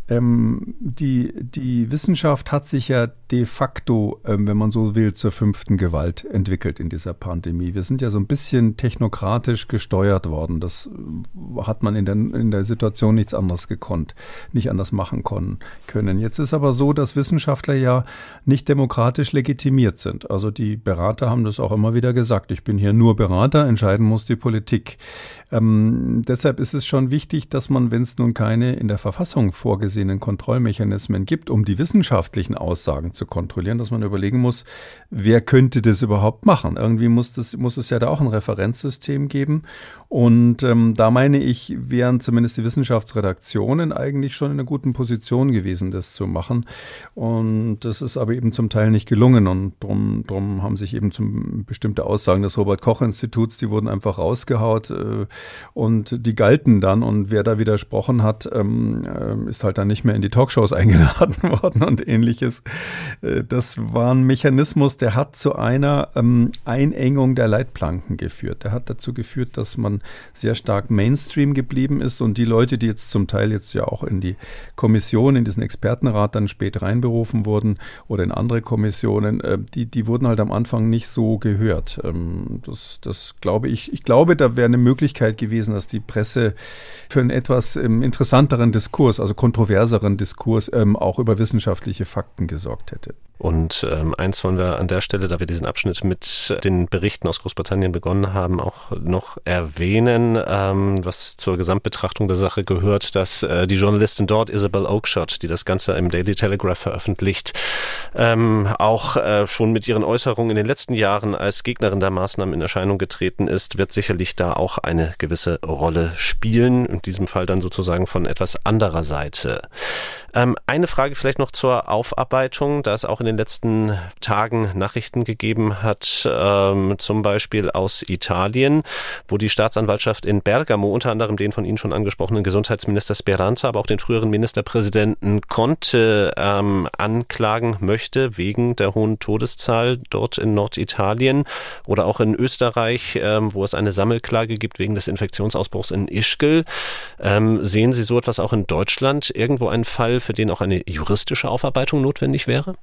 Ähm, die, die Wissenschaft hat sich ja de facto, ähm, wenn man so will, zur fünften Gewalt entwickelt in dieser Pandemie. Wir sind ja so ein bisschen technokratisch gesteuert worden. Das äh, hat man in der, in der Situation nichts anderes gekonnt, nicht anders machen können. Jetzt ist aber so, dass Wissenschaftler ja nicht demokratisch legitimiert sind. Also die Berater haben das auch immer wieder gesagt. Ich bin hier nur Berater, entscheiden muss die Politik. Ähm, deshalb ist es schon wichtig, dass man, wenn es nun keine in der Verfassung vorgesehenen Kontrollmechanismen gibt, um die wissenschaftlichen Aussagen zu kontrollieren, dass man überlegen muss, wer könnte das überhaupt machen? Irgendwie muss, das, muss es ja da auch ein Referenzsystem geben. Und ähm, da meine ich, wären zumindest die Wissenschaftsredaktionen eigentlich schon in einer guten Position gewesen, das zu machen. Und das ist aber eben zum Teil nicht gelungen. Und darum drum haben sich eben zum bestimmte Aussagen des Robert-Koch-Instituts, die wurden einfach rausgehaut äh, und die galten dann. Und wer da widersprochen hat, ähm, äh, ist halt dann nicht mehr in die Talkshows eingeladen worden und ähnliches. Äh, das war ein Mechanismus, der hat zu einer ähm, Einengung der Leitplanken geführt. Der hat dazu geführt, dass man sehr stark Mainstream geblieben ist und die Leute, die jetzt zum Teil jetzt ja auch in die Kommission, in diesen Expertenrat dann spät reinberufen wurden oder in andere Kommissionen, äh, die, die wurden halt am Anfang nicht so gehört. Ähm, das, das glaube ich, ich glaube, da wäre eine Möglichkeit gewesen, dass die Presse für einen etwas ähm, interessanteren Diskurs, also kontroverseren Diskurs, ähm, auch über wissenschaftliche Fakten gesorgt hätte. it. Und ähm, eins wollen wir an der Stelle, da wir diesen Abschnitt mit den Berichten aus Großbritannien begonnen haben, auch noch erwähnen, ähm, was zur Gesamtbetrachtung der Sache gehört, dass äh, die Journalistin dort, Isabel Oakeshott, die das Ganze im Daily Telegraph veröffentlicht, ähm, auch äh, schon mit ihren Äußerungen in den letzten Jahren als Gegnerin der Maßnahmen in Erscheinung getreten ist, wird sicherlich da auch eine gewisse Rolle spielen. In diesem Fall dann sozusagen von etwas anderer Seite. Ähm, eine Frage vielleicht noch zur Aufarbeitung, da es auch in in den letzten Tagen Nachrichten gegeben hat, ähm, zum Beispiel aus Italien, wo die Staatsanwaltschaft in Bergamo unter anderem den von Ihnen schon angesprochenen Gesundheitsminister Speranza, aber auch den früheren Ministerpräsidenten Conte ähm, anklagen möchte wegen der hohen Todeszahl dort in Norditalien oder auch in Österreich, ähm, wo es eine Sammelklage gibt wegen des Infektionsausbruchs in Ischgl. Ähm, sehen Sie so etwas auch in Deutschland? Irgendwo einen Fall, für den auch eine juristische Aufarbeitung notwendig wäre?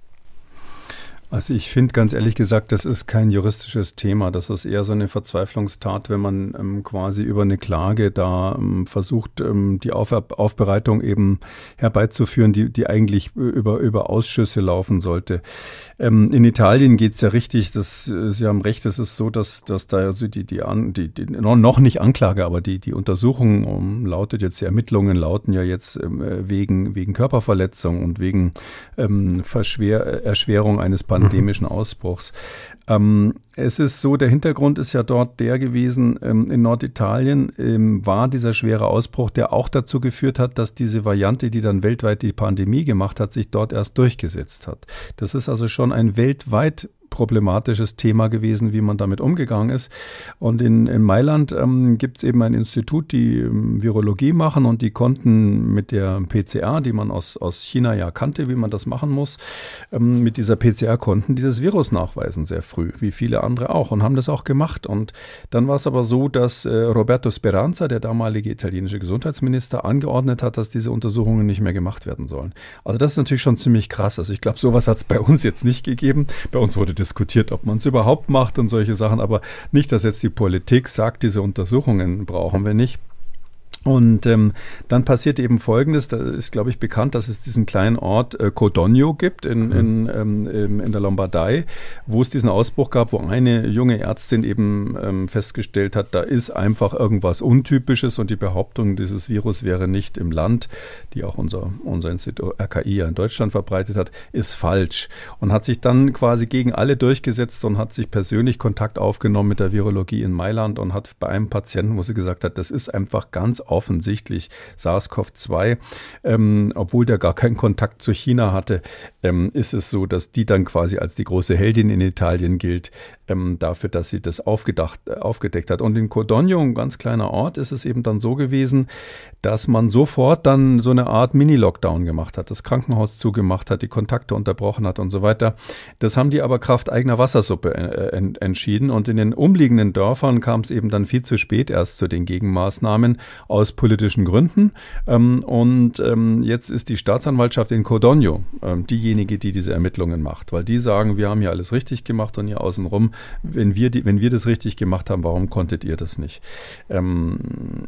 Also ich finde ganz ehrlich gesagt, das ist kein juristisches Thema. Das ist eher so eine Verzweiflungstat, wenn man ähm, quasi über eine Klage da ähm, versucht, ähm, die Auf Aufbereitung eben herbeizuführen, die, die eigentlich über, über Ausschüsse laufen sollte. Ähm, in Italien geht's ja richtig, das, Sie haben recht, es ist so, dass, dass da also die, die, die, die, noch nicht Anklage, aber die, die Untersuchung um, lautet jetzt, die Ermittlungen lauten ja jetzt ähm, äh, wegen, wegen Körperverletzung und wegen ähm, Verschwer Erschwerung eines Pan pandemischen Ausbruchs. Ähm, es ist so, der Hintergrund ist ja dort der gewesen, ähm, in Norditalien ähm, war dieser schwere Ausbruch, der auch dazu geführt hat, dass diese Variante, die dann weltweit die Pandemie gemacht hat, sich dort erst durchgesetzt hat. Das ist also schon ein weltweit problematisches Thema gewesen, wie man damit umgegangen ist. Und in, in Mailand ähm, gibt es eben ein Institut, die ähm, Virologie machen und die konnten mit der PCR, die man aus, aus China ja kannte, wie man das machen muss, ähm, mit dieser PCR konnten die das Virus nachweisen sehr früh, wie viele andere auch und haben das auch gemacht. Und dann war es aber so, dass äh, Roberto Speranza, der damalige italienische Gesundheitsminister, angeordnet hat, dass diese Untersuchungen nicht mehr gemacht werden sollen. Also das ist natürlich schon ziemlich krass. Also ich glaube, sowas hat es bei uns jetzt nicht gegeben. Bei uns wurde diskutiert, ob man es überhaupt macht und solche Sachen, aber nicht, dass jetzt die Politik sagt, diese Untersuchungen brauchen wir nicht. Und ähm, dann passiert eben Folgendes, da ist, glaube ich, bekannt, dass es diesen kleinen Ort äh, Codogno gibt in, mhm. in, ähm, in der Lombardei, wo es diesen Ausbruch gab, wo eine junge Ärztin eben ähm, festgestellt hat, da ist einfach irgendwas Untypisches und die Behauptung, dieses Virus wäre nicht im Land, die auch unser, unser Institut RKI ja in Deutschland verbreitet hat, ist falsch. Und hat sich dann quasi gegen alle durchgesetzt und hat sich persönlich Kontakt aufgenommen mit der Virologie in Mailand und hat bei einem Patienten, wo sie gesagt hat, das ist einfach ganz offensichtlich SARS-CoV-2, ähm, obwohl der gar keinen Kontakt zu China hatte, ähm, ist es so, dass die dann quasi als die große Heldin in Italien gilt, ähm, dafür, dass sie das aufgedacht, äh, aufgedeckt hat. Und in Codogno, ein ganz kleiner Ort, ist es eben dann so gewesen, dass man sofort dann so eine Art Mini-Lockdown gemacht hat, das Krankenhaus zugemacht hat, die Kontakte unterbrochen hat und so weiter. Das haben die aber Kraft eigener Wassersuppe äh, en entschieden. Und in den umliegenden Dörfern kam es eben dann viel zu spät erst zu den Gegenmaßnahmen aus politischen Gründen. Ähm, und ähm, jetzt ist die Staatsanwaltschaft in Codogno ähm, diejenige, die diese Ermittlungen macht, weil die sagen, wir haben hier alles richtig gemacht und hier außenrum wenn wir, die, wenn wir das richtig gemacht haben, warum konntet ihr das nicht? Ähm,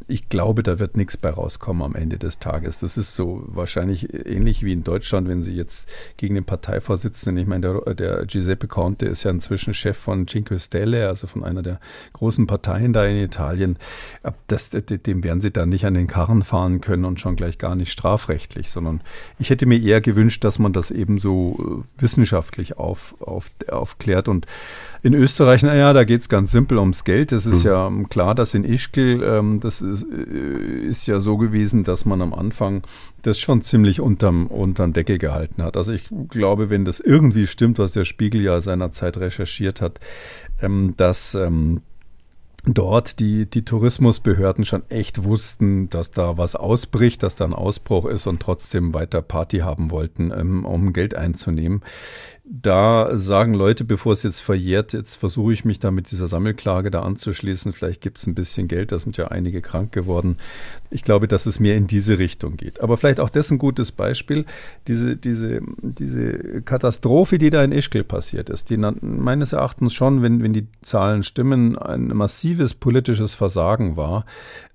ich glaube, da wird nichts bei rauskommen am Ende des Tages. Das ist so wahrscheinlich ähnlich wie in Deutschland, wenn Sie jetzt gegen den Parteivorsitzenden, ich meine, der, der Giuseppe Conte ist ja inzwischen Chef von Cinque Stelle, also von einer der großen Parteien da in Italien. Das, dem werden Sie dann nicht an den Karren fahren können und schon gleich gar nicht strafrechtlich, sondern ich hätte mir eher gewünscht, dass man das eben so äh, wissenschaftlich auf, auf, aufklärt und in Österreich, naja, da geht es ganz simpel ums Geld. Es ist mhm. ja ähm, klar, dass in Ischgl, ähm, das ist, äh, ist, ja so gewesen, dass man am Anfang das schon ziemlich unterm, unterm Deckel gehalten hat. Also ich glaube, wenn das irgendwie stimmt, was der Spiegel ja seinerzeit recherchiert hat, ähm, dass ähm, dort die, die Tourismusbehörden schon echt wussten, dass da was ausbricht, dass da ein Ausbruch ist und trotzdem weiter Party haben wollten, ähm, um Geld einzunehmen da sagen Leute, bevor es jetzt verjährt, jetzt versuche ich mich da mit dieser Sammelklage da anzuschließen. Vielleicht gibt es ein bisschen Geld, da sind ja einige krank geworden. Ich glaube, dass es mehr in diese Richtung geht. Aber vielleicht auch das ein gutes Beispiel. Diese, diese, diese Katastrophe, die da in Ischgl passiert ist, die meines Erachtens schon, wenn, wenn die Zahlen stimmen, ein massives politisches Versagen war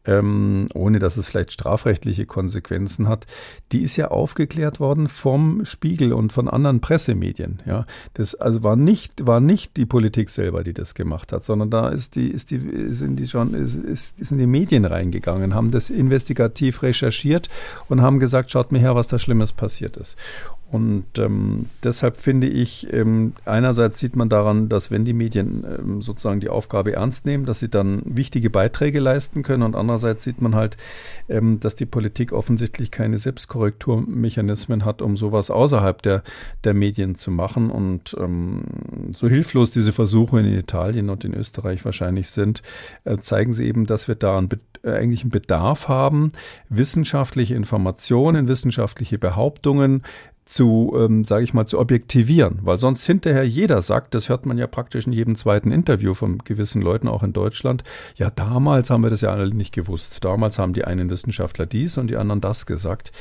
ähm, ohne dass es vielleicht strafrechtliche Konsequenzen hat, die ist ja aufgeklärt worden vom Spiegel und von anderen Pressemedien. Ja, das also war nicht war nicht die Politik selber, die das gemacht hat, sondern da ist die ist die sind die schon ist, ist, sind die Medien reingegangen, haben das investigativ recherchiert und haben gesagt, schaut mir her, was da Schlimmes passiert ist. Und ähm, deshalb finde ich, ähm, einerseits sieht man daran, dass wenn die Medien ähm, sozusagen die Aufgabe ernst nehmen, dass sie dann wichtige Beiträge leisten können und andererseits sieht man halt, ähm, dass die Politik offensichtlich keine Selbstkorrekturmechanismen hat, um sowas außerhalb der, der Medien zu machen. Und ähm, so hilflos diese Versuche in Italien und in Österreich wahrscheinlich sind, äh, zeigen sie eben, dass wir da einen, äh, eigentlich einen Bedarf haben, wissenschaftliche Informationen, wissenschaftliche Behauptungen, zu, ähm, sage ich mal, zu objektivieren, weil sonst hinterher jeder sagt, das hört man ja praktisch in jedem zweiten Interview von gewissen Leuten auch in Deutschland, ja, damals haben wir das ja alle nicht gewusst. Damals haben die einen Wissenschaftler dies und die anderen das gesagt.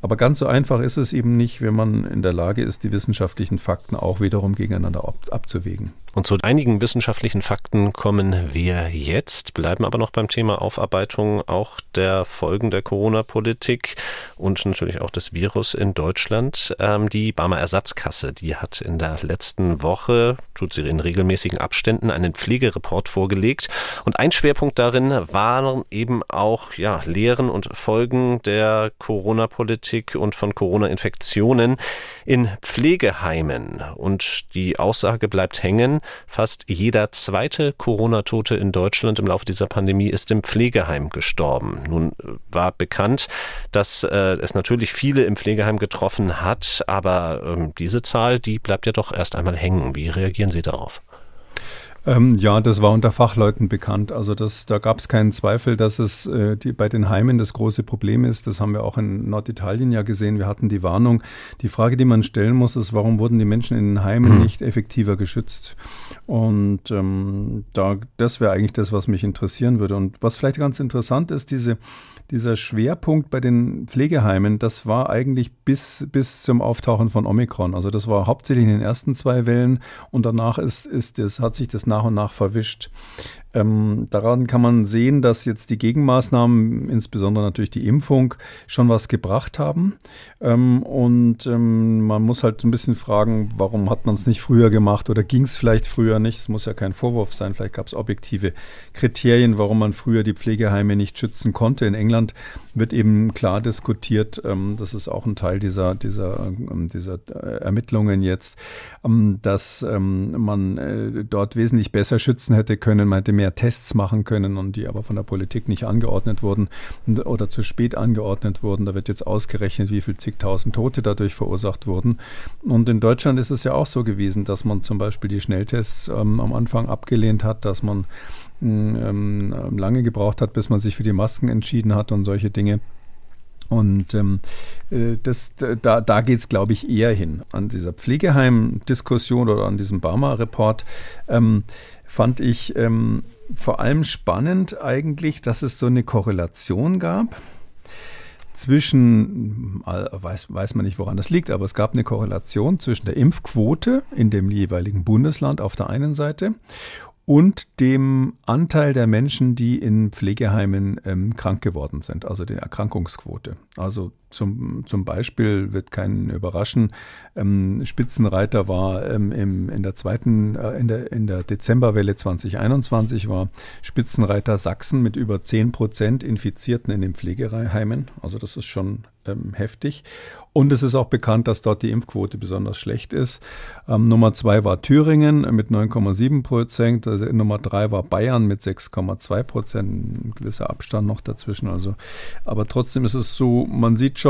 Aber ganz so einfach ist es eben nicht, wenn man in der Lage ist, die wissenschaftlichen Fakten auch wiederum gegeneinander ab abzuwägen. Und zu einigen wissenschaftlichen Fakten kommen wir jetzt, bleiben aber noch beim Thema Aufarbeitung auch der Folgen der Corona-Politik und natürlich auch des Virus in Deutschland. Ähm, die Barmer Ersatzkasse, die hat in der letzten Woche, tut sie in regelmäßigen Abständen, einen Pflegereport vorgelegt. Und ein Schwerpunkt darin waren eben auch ja, Lehren und Folgen der Corona-Politik und von Corona-Infektionen in Pflegeheimen. Und die Aussage bleibt hängen, fast jeder zweite Corona-Tote in Deutschland im Laufe dieser Pandemie ist im Pflegeheim gestorben. Nun war bekannt, dass äh, es natürlich viele im Pflegeheim getroffen hat, aber ähm, diese Zahl, die bleibt ja doch erst einmal hängen. Wie reagieren Sie darauf? Ähm, ja, das war unter Fachleuten bekannt. Also das, da gab es keinen Zweifel, dass es äh, die, bei den Heimen das große Problem ist. Das haben wir auch in Norditalien ja gesehen. Wir hatten die Warnung. Die Frage, die man stellen muss, ist, warum wurden die Menschen in den Heimen nicht effektiver geschützt? Und ähm, da, das wäre eigentlich das, was mich interessieren würde. Und was vielleicht ganz interessant ist, diese dieser Schwerpunkt bei den Pflegeheimen, das war eigentlich bis, bis zum Auftauchen von Omikron. Also das war hauptsächlich in den ersten zwei Wellen und danach ist, ist das, hat sich das nach und nach verwischt. Ähm, daran kann man sehen, dass jetzt die Gegenmaßnahmen, insbesondere natürlich die Impfung, schon was gebracht haben. Ähm, und ähm, man muss halt ein bisschen fragen, warum hat man es nicht früher gemacht oder ging es vielleicht früher nicht? Es muss ja kein Vorwurf sein, vielleicht gab es objektive Kriterien, warum man früher die Pflegeheime nicht schützen konnte. In England wird eben klar diskutiert, ähm, das ist auch ein Teil dieser, dieser, ähm, dieser äh, Ermittlungen jetzt, ähm, dass man äh, dort wesentlich besser schützen hätte können, meinte mehr Tests machen können und die aber von der Politik nicht angeordnet wurden oder zu spät angeordnet wurden. Da wird jetzt ausgerechnet, wie viel zigtausend Tote dadurch verursacht wurden. Und in Deutschland ist es ja auch so gewesen, dass man zum Beispiel die Schnelltests ähm, am Anfang abgelehnt hat, dass man ähm, lange gebraucht hat, bis man sich für die Masken entschieden hat und solche Dinge. Und ähm, äh, das, da, da geht es, glaube ich, eher hin. An dieser Pflegeheim-Diskussion oder an diesem Barmer-Report ähm, fand ich ähm, vor allem spannend eigentlich, dass es so eine Korrelation gab zwischen, äh, weiß, weiß man nicht, woran das liegt, aber es gab eine Korrelation zwischen der Impfquote in dem jeweiligen Bundesland auf der einen Seite und dem Anteil der Menschen, die in Pflegeheimen ähm, krank geworden sind, also der Erkrankungsquote. Also zum, zum Beispiel wird keinen überraschen, ähm, Spitzenreiter war ähm, im, in der zweiten, äh, in, der, in der Dezemberwelle 2021 war Spitzenreiter Sachsen mit über 10 Prozent Infizierten in den Pflegeheimen. Also das ist schon ähm, heftig. Und es ist auch bekannt, dass dort die Impfquote besonders schlecht ist. Ähm, Nummer zwei war Thüringen mit 9,7 Prozent. Also Nummer drei war Bayern mit 6,2 Prozent. Ein gewisser Abstand noch dazwischen. Also, aber trotzdem ist es so, man sieht schon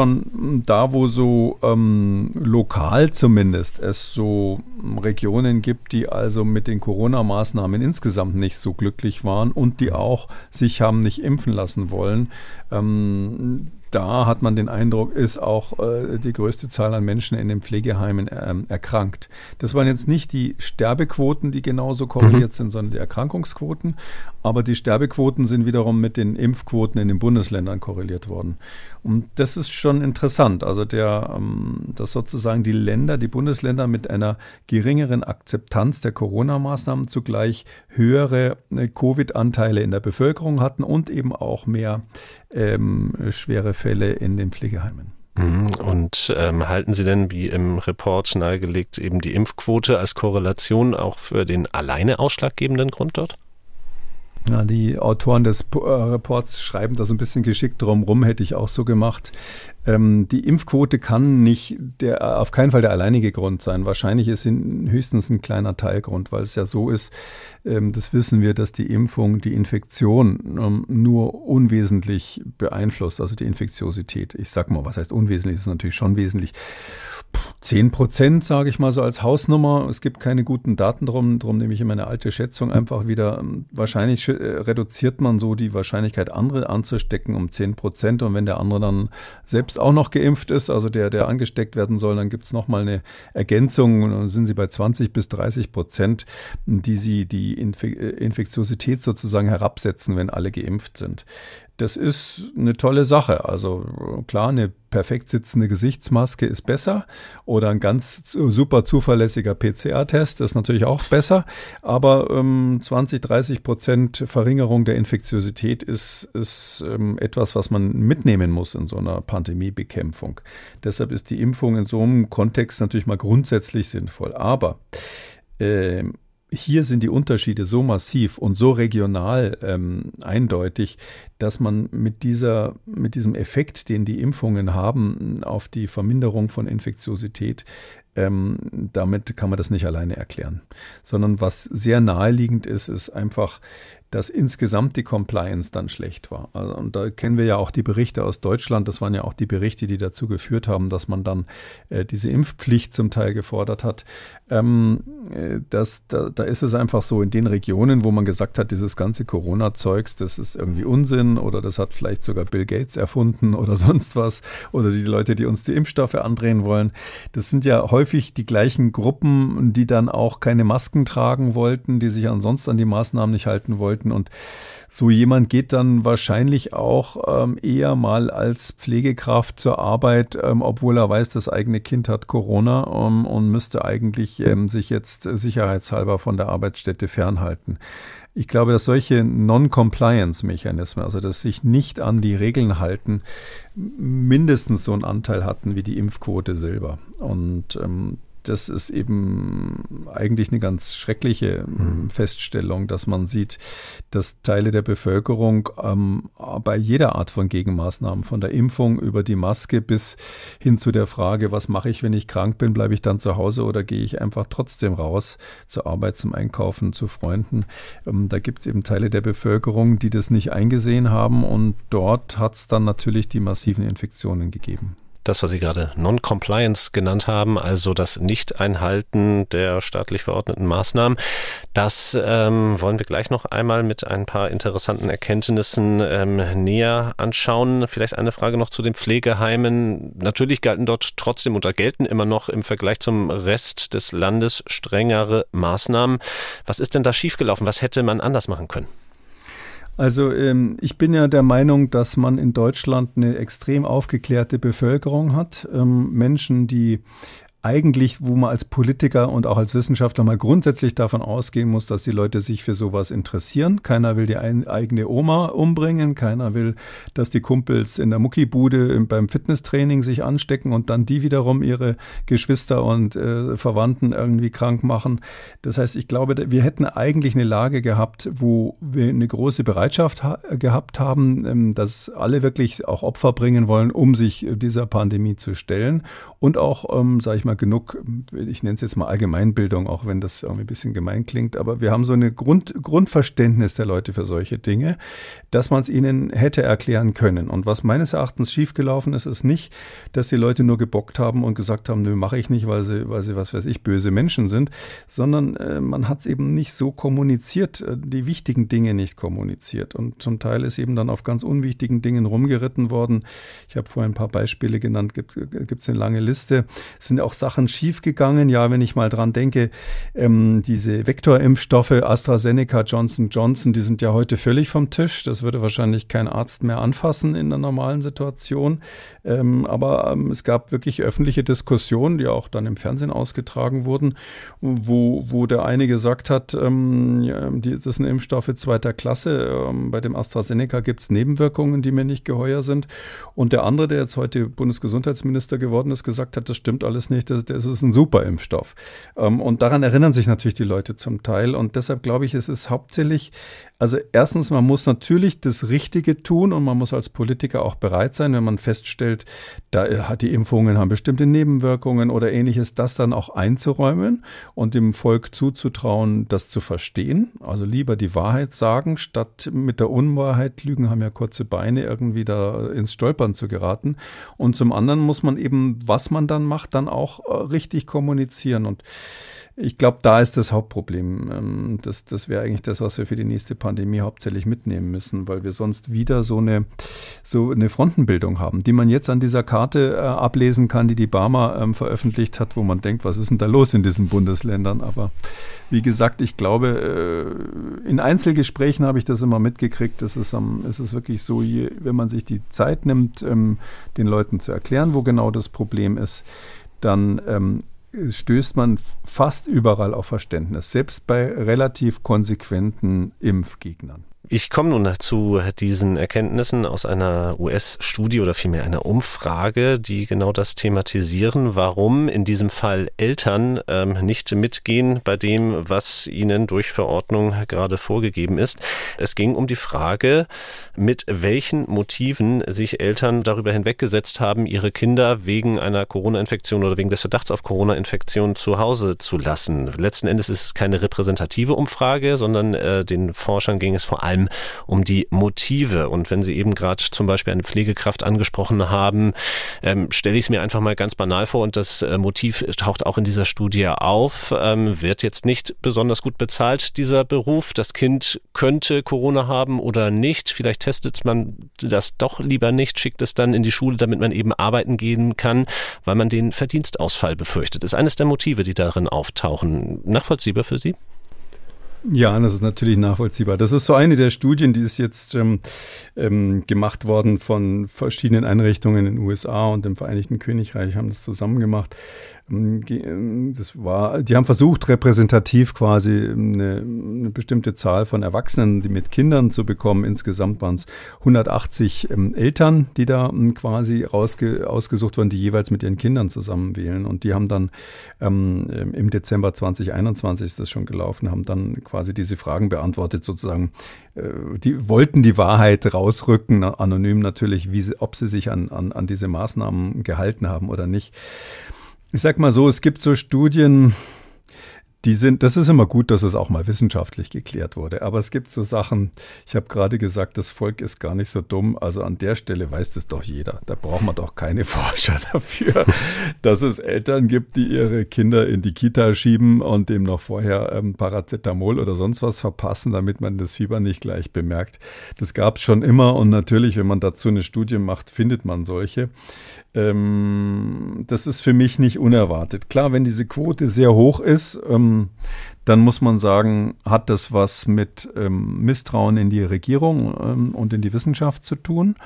da, wo so ähm, lokal zumindest es so Regionen gibt, die also mit den Corona-Maßnahmen insgesamt nicht so glücklich waren und die auch sich haben nicht impfen lassen wollen. Ähm, da hat man den Eindruck, ist auch äh, die größte Zahl an Menschen in den Pflegeheimen ähm, erkrankt. Das waren jetzt nicht die Sterbequoten, die genauso korreliert mhm. sind, sondern die Erkrankungsquoten. Aber die Sterbequoten sind wiederum mit den Impfquoten in den Bundesländern korreliert worden. Und das ist schon interessant. Also der, ähm, dass sozusagen die Länder, die Bundesländer mit einer geringeren Akzeptanz der Corona-Maßnahmen zugleich höhere äh, Covid-Anteile in der Bevölkerung hatten und eben auch mehr ähm, schwere Fälle in den Pflegeheimen. Mhm. Und ähm, halten Sie denn, wie im Report nahegelegt, eben die Impfquote als Korrelation auch für den alleine ausschlaggebenden Grund dort? Ja, die Autoren des äh, Reports schreiben da so ein bisschen geschickt drumrum, hätte ich auch so gemacht. Ähm, die Impfquote kann nicht der, auf keinen Fall der alleinige Grund sein. Wahrscheinlich ist sie höchstens ein kleiner Teilgrund, weil es ja so ist, ähm, das wissen wir, dass die Impfung die Infektion ähm, nur unwesentlich beeinflusst, also die Infektiosität. Ich sag mal, was heißt unwesentlich? Das ist natürlich schon wesentlich. 10 Prozent, sage ich mal so als Hausnummer. Es gibt keine guten Daten drum, drum nehme ich immer eine alte Schätzung einfach wieder. Wahrscheinlich äh, reduziert man so die Wahrscheinlichkeit, andere anzustecken um 10 Prozent. Und wenn der andere dann selbst auch noch geimpft ist, also der, der angesteckt werden soll, dann gibt es nochmal eine Ergänzung und dann sind sie bei 20 bis 30 Prozent, die sie die Infektiosität sozusagen herabsetzen, wenn alle geimpft sind das ist eine tolle Sache. Also klar, eine perfekt sitzende Gesichtsmaske ist besser oder ein ganz super zuverlässiger PCR-Test ist natürlich auch besser. Aber ähm, 20, 30 Prozent Verringerung der Infektiosität ist, ist ähm, etwas, was man mitnehmen muss in so einer Pandemiebekämpfung. Deshalb ist die Impfung in so einem Kontext natürlich mal grundsätzlich sinnvoll. Aber ähm, hier sind die Unterschiede so massiv und so regional ähm, eindeutig, dass man mit, dieser, mit diesem Effekt, den die Impfungen haben auf die Verminderung von Infektiosität, ähm, damit kann man das nicht alleine erklären. Sondern was sehr naheliegend ist, ist einfach dass insgesamt die Compliance dann schlecht war. Also, und da kennen wir ja auch die Berichte aus Deutschland. Das waren ja auch die Berichte, die dazu geführt haben, dass man dann äh, diese Impfpflicht zum Teil gefordert hat. Ähm, äh, das, da, da ist es einfach so, in den Regionen, wo man gesagt hat, dieses ganze Corona-Zeugs, das ist irgendwie Unsinn oder das hat vielleicht sogar Bill Gates erfunden oder sonst was oder die Leute, die uns die Impfstoffe andrehen wollen. Das sind ja häufig die gleichen Gruppen, die dann auch keine Masken tragen wollten, die sich ansonsten an die Maßnahmen nicht halten wollten sollten. Und so jemand geht dann wahrscheinlich auch ähm, eher mal als Pflegekraft zur Arbeit, ähm, obwohl er weiß, das eigene Kind hat Corona ähm, und müsste eigentlich ähm, sich jetzt sicherheitshalber von der Arbeitsstätte fernhalten. Ich glaube, dass solche Non-Compliance-Mechanismen, also dass sich nicht an die Regeln halten, mindestens so einen Anteil hatten wie die Impfquote selber. Und ähm, das ist eben eigentlich eine ganz schreckliche mhm. Feststellung, dass man sieht, dass Teile der Bevölkerung ähm, bei jeder Art von Gegenmaßnahmen, von der Impfung über die Maske bis hin zu der Frage, was mache ich, wenn ich krank bin, bleibe ich dann zu Hause oder gehe ich einfach trotzdem raus zur Arbeit, zum Einkaufen, zu Freunden. Ähm, da gibt es eben Teile der Bevölkerung, die das nicht eingesehen haben und dort hat es dann natürlich die massiven Infektionen gegeben das, was Sie gerade Non-Compliance genannt haben, also das Nicht-Einhalten der staatlich verordneten Maßnahmen. Das ähm, wollen wir gleich noch einmal mit ein paar interessanten Erkenntnissen ähm, näher anschauen. Vielleicht eine Frage noch zu den Pflegeheimen. Natürlich galten dort trotzdem oder gelten immer noch im Vergleich zum Rest des Landes strengere Maßnahmen. Was ist denn da schiefgelaufen? Was hätte man anders machen können? Also ähm, ich bin ja der Meinung, dass man in Deutschland eine extrem aufgeklärte Bevölkerung hat. Ähm, Menschen, die eigentlich, wo man als Politiker und auch als Wissenschaftler mal grundsätzlich davon ausgehen muss, dass die Leute sich für sowas interessieren. Keiner will die eigene Oma umbringen, keiner will, dass die Kumpels in der Muckibude beim Fitnesstraining sich anstecken und dann die wiederum ihre Geschwister und äh, Verwandten irgendwie krank machen. Das heißt, ich glaube, wir hätten eigentlich eine Lage gehabt, wo wir eine große Bereitschaft ha gehabt haben, ähm, dass alle wirklich auch Opfer bringen wollen, um sich dieser Pandemie zu stellen und auch, ähm, sage ich mal, genug, ich nenne es jetzt mal Allgemeinbildung, auch wenn das irgendwie ein bisschen gemein klingt, aber wir haben so ein Grund, Grundverständnis der Leute für solche Dinge, dass man es ihnen hätte erklären können. Und was meines Erachtens schiefgelaufen ist, ist nicht, dass die Leute nur gebockt haben und gesagt haben, nö, mache ich nicht, weil sie, weil sie, was weiß ich, böse Menschen sind, sondern äh, man hat es eben nicht so kommuniziert, äh, die wichtigen Dinge nicht kommuniziert. Und zum Teil ist eben dann auf ganz unwichtigen Dingen rumgeritten worden. Ich habe vorhin ein paar Beispiele genannt, gibt es eine lange Liste. Es sind auch Sachen, Sachen schiefgegangen. Ja, wenn ich mal dran denke, ähm, diese Vektorimpfstoffe AstraZeneca, Johnson Johnson, die sind ja heute völlig vom Tisch. Das würde wahrscheinlich kein Arzt mehr anfassen in der normalen Situation. Ähm, aber ähm, es gab wirklich öffentliche Diskussionen, die auch dann im Fernsehen ausgetragen wurden, wo, wo der eine gesagt hat, ähm, ja, die, das sind Impfstoffe zweiter Klasse. Ähm, bei dem AstraZeneca gibt es Nebenwirkungen, die mir nicht geheuer sind. Und der andere, der jetzt heute Bundesgesundheitsminister geworden ist, gesagt hat, das stimmt alles nicht das ist ein super Impfstoff. Ähm, und daran erinnern sich natürlich die Leute zum Teil. Und deshalb glaube ich, es ist hauptsächlich, also erstens, man muss natürlich das Richtige tun und man muss als Politiker auch bereit sein, wenn man feststellt, da hat die Impfungen haben bestimmte Nebenwirkungen oder ähnliches, das dann auch einzuräumen und dem Volk zuzutrauen, das zu verstehen. Also lieber die Wahrheit sagen, statt mit der Unwahrheit lügen, haben ja kurze Beine irgendwie da ins Stolpern zu geraten. Und zum anderen muss man eben, was man dann macht, dann auch äh, richtig kommunizieren. Und ich glaube, da ist das Hauptproblem. Ähm, das, das wäre eigentlich das, was wir für die nächste Pandemie hauptsächlich mitnehmen müssen, weil wir sonst wieder so eine, so eine Frontenbildung haben, die man jetzt an dieser Karte äh, ablesen kann, die die Barmer ähm, veröffentlicht hat, wo man denkt, was ist denn da los in diesen Bundesländern? Aber wie gesagt, ich glaube, äh, in Einzelgesprächen habe ich das immer mitgekriegt. Es ist, es ist wirklich so, wenn man sich die Zeit nimmt, ähm, den Leuten zu erklären, wo genau das Problem ist, dann ähm, stößt man fast überall auf Verständnis, selbst bei relativ konsequenten Impfgegnern. Ich komme nun zu diesen Erkenntnissen aus einer US-Studie oder vielmehr einer Umfrage, die genau das thematisieren, warum in diesem Fall Eltern ähm, nicht mitgehen bei dem, was ihnen durch Verordnung gerade vorgegeben ist. Es ging um die Frage, mit welchen Motiven sich Eltern darüber hinweggesetzt haben, ihre Kinder wegen einer Corona-Infektion oder wegen des Verdachts auf Corona-Infektion zu Hause zu lassen. Letzten Endes ist es keine repräsentative Umfrage, sondern äh, den Forschern ging es vor allem allem um die Motive. Und wenn Sie eben gerade zum Beispiel eine Pflegekraft angesprochen haben, ähm, stelle ich es mir einfach mal ganz banal vor und das äh, Motiv taucht auch in dieser Studie auf, ähm, wird jetzt nicht besonders gut bezahlt, dieser Beruf. Das Kind könnte Corona haben oder nicht. Vielleicht testet man das doch lieber nicht, schickt es dann in die Schule, damit man eben arbeiten gehen kann, weil man den Verdienstausfall befürchtet. Das ist eines der Motive, die darin auftauchen. Nachvollziehbar für Sie? Ja, das ist natürlich nachvollziehbar. Das ist so eine der Studien, die ist jetzt ähm, ähm, gemacht worden von verschiedenen Einrichtungen in den USA und im Vereinigten Königreich, haben das zusammen gemacht. Ähm, ähm, das war, die haben versucht, repräsentativ quasi eine, eine, bestimmte Zahl von Erwachsenen, die mit Kindern zu bekommen. Insgesamt waren es 180 ähm, Eltern, die da ähm, quasi rausge, ausgesucht wurden, die jeweils mit ihren Kindern zusammen wählen. Und die haben dann ähm, im Dezember 2021 ist das schon gelaufen, haben dann quasi diese Fragen beantwortet, sozusagen. Äh, die wollten die Wahrheit rausrücken, anonym natürlich, wie sie, ob sie sich an, an, an diese Maßnahmen gehalten haben oder nicht. Ich sag mal so, es gibt so Studien, die sind, das ist immer gut, dass es auch mal wissenschaftlich geklärt wurde. Aber es gibt so Sachen, ich habe gerade gesagt, das Volk ist gar nicht so dumm. Also an der Stelle weiß das doch jeder. Da braucht man doch keine Forscher dafür, dass es Eltern gibt, die ihre Kinder in die Kita schieben und dem noch vorher ähm, Paracetamol oder sonst was verpassen, damit man das Fieber nicht gleich bemerkt. Das gab es schon immer und natürlich, wenn man dazu eine Studie macht, findet man solche. Ähm, das ist für mich nicht unerwartet. Klar, wenn diese Quote sehr hoch ist, ähm, dann muss man sagen, hat das was mit ähm, Misstrauen in die Regierung ähm, und in die Wissenschaft zu tun.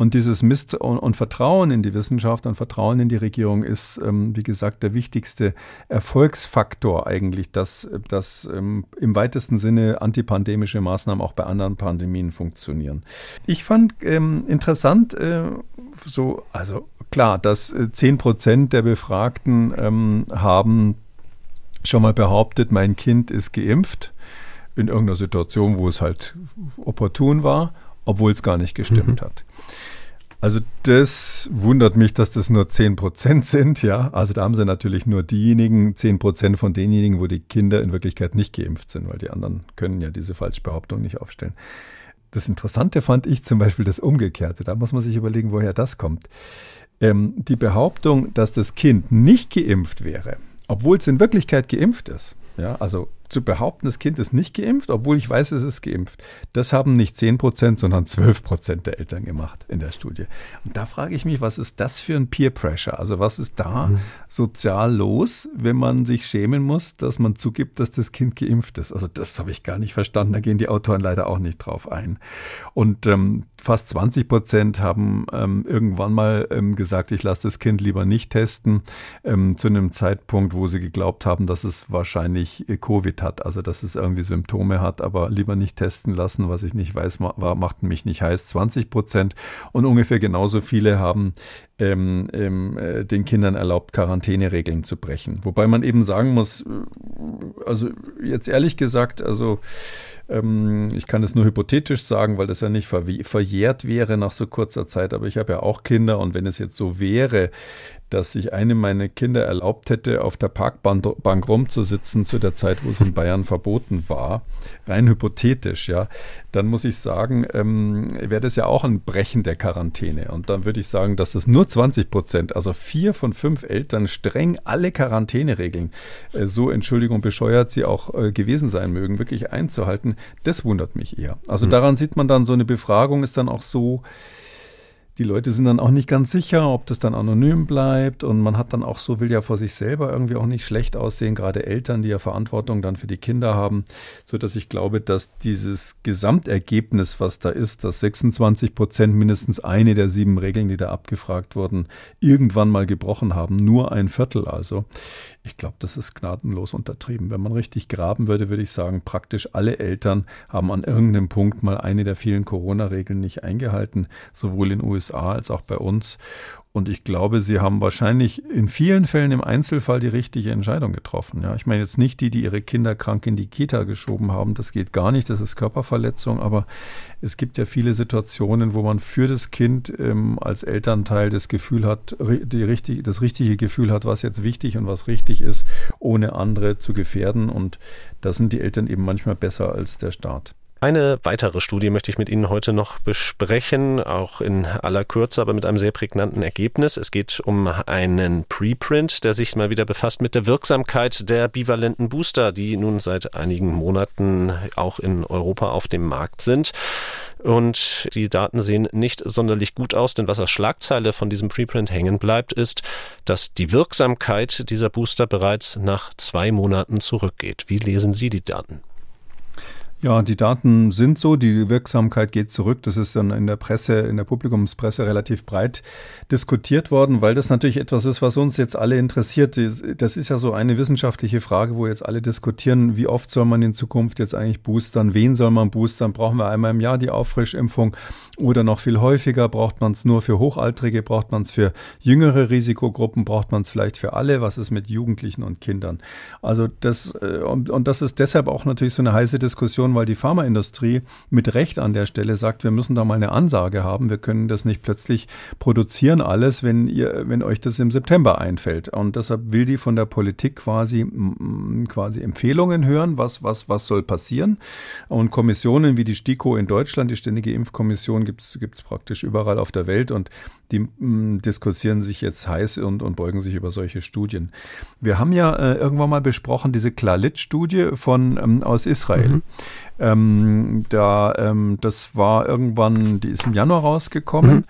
Und dieses Mist und Vertrauen in die Wissenschaft und Vertrauen in die Regierung ist, ähm, wie gesagt, der wichtigste Erfolgsfaktor eigentlich, dass, dass ähm, im weitesten Sinne antipandemische Maßnahmen auch bei anderen Pandemien funktionieren. Ich fand ähm, interessant, äh, so, also klar, dass äh, zehn Prozent der Befragten ähm, haben schon mal behauptet, mein Kind ist geimpft in irgendeiner Situation, wo es halt opportun war, obwohl es gar nicht gestimmt mhm. hat. Also das wundert mich, dass das nur 10 Prozent sind, ja. Also da haben sie natürlich nur diejenigen, 10 Prozent von denjenigen, wo die Kinder in Wirklichkeit nicht geimpft sind, weil die anderen können ja diese Falschbehauptung nicht aufstellen. Das Interessante fand ich zum Beispiel das Umgekehrte. Da muss man sich überlegen, woher das kommt. Ähm, die Behauptung, dass das Kind nicht geimpft wäre, obwohl es in Wirklichkeit geimpft ist, ja, also zu behaupten, das Kind ist nicht geimpft, obwohl ich weiß, es ist geimpft. Das haben nicht 10 Prozent, sondern 12 Prozent der Eltern gemacht in der Studie. Und da frage ich mich, was ist das für ein Peer Pressure? Also was ist da mhm. sozial los, wenn man sich schämen muss, dass man zugibt, dass das Kind geimpft ist? Also das habe ich gar nicht verstanden. Da gehen die Autoren leider auch nicht drauf ein. Und ähm, fast 20 Prozent haben ähm, irgendwann mal ähm, gesagt, ich lasse das Kind lieber nicht testen, ähm, zu einem Zeitpunkt, wo sie geglaubt haben, dass es wahrscheinlich Covid Hat, also dass es irgendwie Symptome hat, aber lieber nicht testen lassen, was ich nicht weiß, macht mich nicht heiß, 20 Prozent. Und ungefähr genauso viele haben ähm, ähm, äh, den Kindern erlaubt, Quarantäneregeln zu brechen. Wobei man eben sagen muss, äh, also jetzt ehrlich gesagt, also ähm, ich kann es nur hypothetisch sagen, weil das ja nicht verjährt wäre nach so kurzer Zeit, aber ich habe ja auch Kinder und wenn es jetzt so wäre, dass sich eine meiner Kinder erlaubt hätte, auf der Parkbank rumzusitzen zu der Zeit, wo es in Bayern verboten war, rein hypothetisch, ja, dann muss ich sagen, ähm, wäre das ja auch ein Brechen der Quarantäne. Und dann würde ich sagen, dass das nur 20 Prozent, also vier von fünf Eltern streng alle Quarantäneregeln, äh, so Entschuldigung bescheuert sie auch äh, gewesen sein mögen, wirklich einzuhalten, das wundert mich eher. Also mhm. daran sieht man dann, so eine Befragung ist dann auch so, die Leute sind dann auch nicht ganz sicher, ob das dann anonym bleibt. Und man hat dann auch so, will ja vor sich selber irgendwie auch nicht schlecht aussehen, gerade Eltern, die ja Verantwortung dann für die Kinder haben, so dass ich glaube, dass dieses Gesamtergebnis, was da ist, dass 26 Prozent mindestens eine der sieben Regeln, die da abgefragt wurden, irgendwann mal gebrochen haben, nur ein Viertel also. Ich glaube, das ist gnadenlos untertrieben. Wenn man richtig graben würde, würde ich sagen, praktisch alle Eltern haben an irgendeinem Punkt mal eine der vielen Corona-Regeln nicht eingehalten, sowohl in den USA als auch bei uns. Und ich glaube, sie haben wahrscheinlich in vielen Fällen im Einzelfall die richtige Entscheidung getroffen. Ja, ich meine jetzt nicht die, die ihre Kinder krank in die Kita geschoben haben. Das geht gar nicht. Das ist Körperverletzung. Aber es gibt ja viele Situationen, wo man für das Kind ähm, als Elternteil das Gefühl hat, die richtig, das richtige Gefühl hat, was jetzt wichtig und was richtig ist, ohne andere zu gefährden. Und da sind die Eltern eben manchmal besser als der Staat. Eine weitere Studie möchte ich mit Ihnen heute noch besprechen, auch in aller Kürze, aber mit einem sehr prägnanten Ergebnis. Es geht um einen Preprint, der sich mal wieder befasst mit der Wirksamkeit der bivalenten Booster, die nun seit einigen Monaten auch in Europa auf dem Markt sind. Und die Daten sehen nicht sonderlich gut aus, denn was als Schlagzeile von diesem Preprint hängen bleibt, ist, dass die Wirksamkeit dieser Booster bereits nach zwei Monaten zurückgeht. Wie lesen Sie die Daten? Ja, die Daten sind so, die Wirksamkeit geht zurück. Das ist dann in der Presse, in der Publikumspresse relativ breit diskutiert worden, weil das natürlich etwas ist, was uns jetzt alle interessiert. Das ist ja so eine wissenschaftliche Frage, wo jetzt alle diskutieren, wie oft soll man in Zukunft jetzt eigentlich boostern, wen soll man boostern, brauchen wir einmal im Jahr die Auffrischimpfung oder noch viel häufiger, braucht man es nur für Hochaltrige, braucht man es für jüngere Risikogruppen, braucht man es vielleicht für alle, was ist mit Jugendlichen und Kindern. Also das, äh, und, und das ist deshalb auch natürlich so eine heiße Diskussion, weil die Pharmaindustrie mit Recht an der Stelle sagt, wir müssen da mal eine Ansage haben. Wir können das nicht plötzlich produzieren alles, wenn ihr, wenn euch das im September einfällt. Und deshalb will die von der Politik quasi, quasi Empfehlungen hören, was, was, was soll passieren. Und Kommissionen wie die STIKO in Deutschland, die Ständige Impfkommission gibt es praktisch überall auf der Welt und die mh, diskutieren sich jetzt heiß und, und beugen sich über solche Studien. Wir haben ja äh, irgendwann mal besprochen, diese Klalit-Studie von ähm, aus Israel. Mhm. Ähm, da, ähm, das war irgendwann, die ist im Januar rausgekommen. Mhm.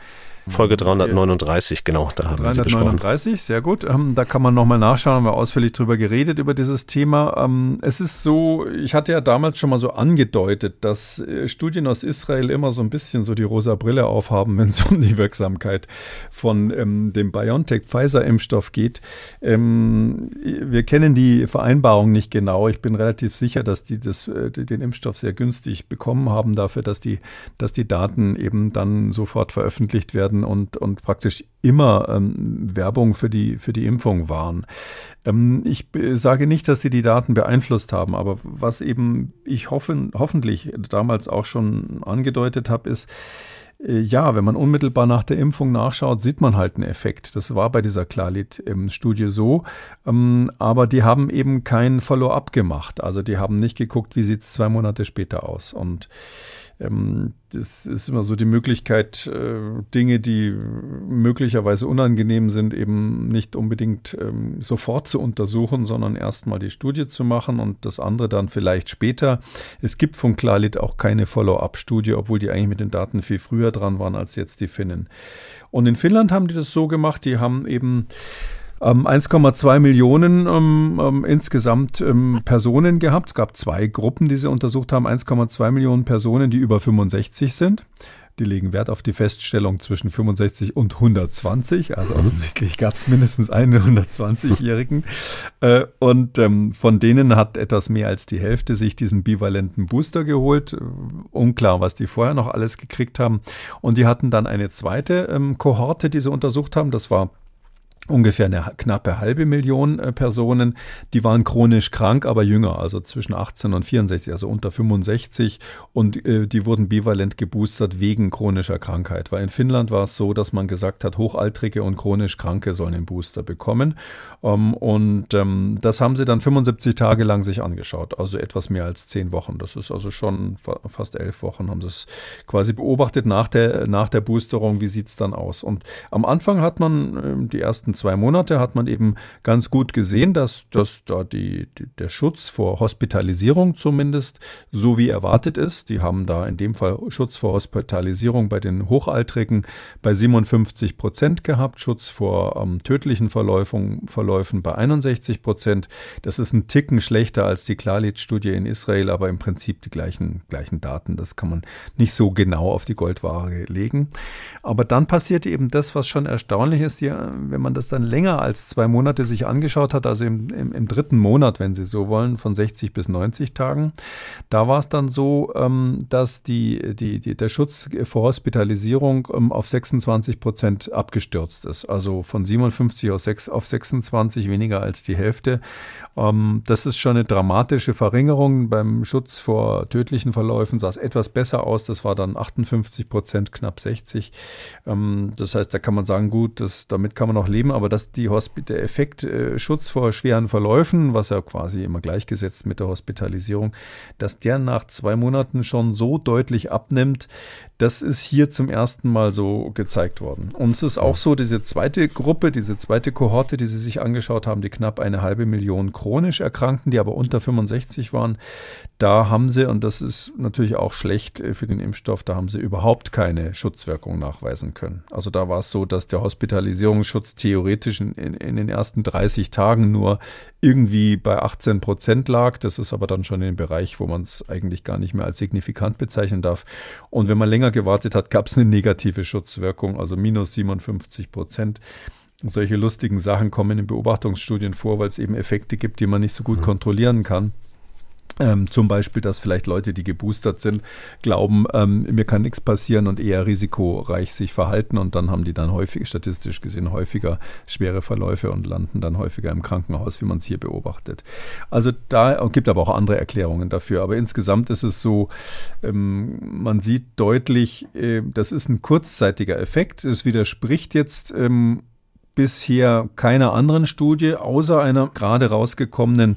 Folge 339, genau, da haben 339, sehr gut. Ähm, da kann man nochmal nachschauen, haben wir ausführlich drüber geredet, über dieses Thema. Ähm, es ist so, ich hatte ja damals schon mal so angedeutet, dass äh, Studien aus Israel immer so ein bisschen so die rosa Brille aufhaben, wenn es um die Wirksamkeit von ähm, dem BioNTech-Pfizer-Impfstoff geht. Ähm, wir kennen die Vereinbarung nicht genau. Ich bin relativ sicher, dass die das, äh, den Impfstoff sehr günstig bekommen haben dafür, dass die, dass die Daten eben dann sofort veröffentlicht werden werden und, und praktisch immer ähm, Werbung für die, für die Impfung waren. Ähm, ich sage nicht, dass sie die Daten beeinflusst haben, aber was eben ich hoffen, hoffentlich damals auch schon angedeutet habe, ist, äh, ja, wenn man unmittelbar nach der Impfung nachschaut, sieht man halt einen Effekt. Das war bei dieser Klarlit-Studie so. Ähm, aber die haben eben kein Follow-up gemacht. Also die haben nicht geguckt, wie sieht es zwei Monate später aus. Und ähm, das ist immer so die Möglichkeit, äh, Dinge, die möglicherweise unangenehm sind, eben nicht unbedingt ähm, sofort zu untersuchen, sondern erstmal die Studie zu machen und das andere dann vielleicht später. Es gibt von Klarlit auch keine Follow-up-Studie, obwohl die eigentlich mit den Daten viel früher dran waren als jetzt die Finnen. Und in Finnland haben die das so gemacht, die haben eben 1,2 ähm, Millionen ähm, ähm, insgesamt ähm, Personen gehabt. Es gab zwei Gruppen, die sie untersucht haben. 1,2 Millionen Personen, die über 65 sind. Die legen Wert auf die Feststellung zwischen 65 und 120. Also mhm. offensichtlich gab es mindestens einen 120-Jährigen. Äh, und ähm, von denen hat etwas mehr als die Hälfte sich diesen bivalenten Booster geholt. Unklar, was die vorher noch alles gekriegt haben. Und die hatten dann eine zweite ähm, Kohorte, die sie untersucht haben. Das war ungefähr eine knappe halbe Million äh, Personen, die waren chronisch krank, aber jünger, also zwischen 18 und 64, also unter 65 und äh, die wurden bivalent geboostert wegen chronischer Krankheit, weil in Finnland war es so, dass man gesagt hat, Hochaltrige und chronisch Kranke sollen den Booster bekommen. Ähm, und ähm, das haben sie dann 75 Tage lang sich angeschaut, also etwas mehr als zehn Wochen, das ist also schon fast elf Wochen haben sie es quasi beobachtet nach der, nach der Boosterung, wie sieht es dann aus? Und am Anfang hat man äh, die ersten zwei Monate hat man eben ganz gut gesehen, dass, dass da die, die, der Schutz vor Hospitalisierung zumindest so wie erwartet ist. Die haben da in dem Fall Schutz vor Hospitalisierung bei den Hochaltrigen bei 57 Prozent gehabt, Schutz vor ähm, tödlichen Verläufen, bei 61 Prozent. Das ist ein Ticken schlechter als die Klarlit-Studie in Israel, aber im Prinzip die gleichen, gleichen Daten. Das kann man nicht so genau auf die Goldwaage legen. Aber dann passiert eben das, was schon erstaunlich ist, ja, wenn man das dann länger als zwei Monate sich angeschaut hat, also im, im, im dritten Monat, wenn Sie so wollen, von 60 bis 90 Tagen, da war es dann so, ähm, dass die, die, die, der Schutz vor Hospitalisierung ähm, auf 26 Prozent abgestürzt ist. Also von 57 auf, 6, auf 26 weniger als die Hälfte. Ähm, das ist schon eine dramatische Verringerung. Beim Schutz vor tödlichen Verläufen sah es etwas besser aus. Das war dann 58 Prozent, knapp 60. Ähm, das heißt, da kann man sagen, gut, das, damit kann man noch leben, aber dass die Hospi der Effekt äh, Schutz vor schweren Verläufen, was ja quasi immer gleichgesetzt mit der Hospitalisierung, dass der nach zwei Monaten schon so deutlich abnimmt, das ist hier zum ersten Mal so gezeigt worden. Und es ist auch so, diese zweite Gruppe, diese zweite Kohorte, die Sie sich angeschaut haben, die knapp eine halbe Million chronisch Erkrankten, die aber unter 65 waren, da haben sie, und das ist natürlich auch schlecht äh, für den Impfstoff, da haben sie überhaupt keine Schutzwirkung nachweisen können. Also da war es so, dass der Hospitalisierungsschutz theoretisch in, in den ersten 30 Tagen nur irgendwie bei 18 Prozent lag. Das ist aber dann schon in dem Bereich, wo man es eigentlich gar nicht mehr als signifikant bezeichnen darf. Und wenn man länger gewartet hat, gab es eine negative Schutzwirkung, also minus 57 Prozent. Solche lustigen Sachen kommen in Beobachtungsstudien vor, weil es eben Effekte gibt, die man nicht so gut mhm. kontrollieren kann. Ähm, zum Beispiel, dass vielleicht Leute, die geboostert sind, glauben, ähm, mir kann nichts passieren und eher risikoreich sich verhalten und dann haben die dann häufig, statistisch gesehen, häufiger schwere Verläufe und landen dann häufiger im Krankenhaus, wie man es hier beobachtet. Also da gibt aber auch andere Erklärungen dafür. Aber insgesamt ist es so, ähm, man sieht deutlich, äh, das ist ein kurzzeitiger Effekt. Es widerspricht jetzt ähm, bisher keiner anderen Studie, außer einer gerade rausgekommenen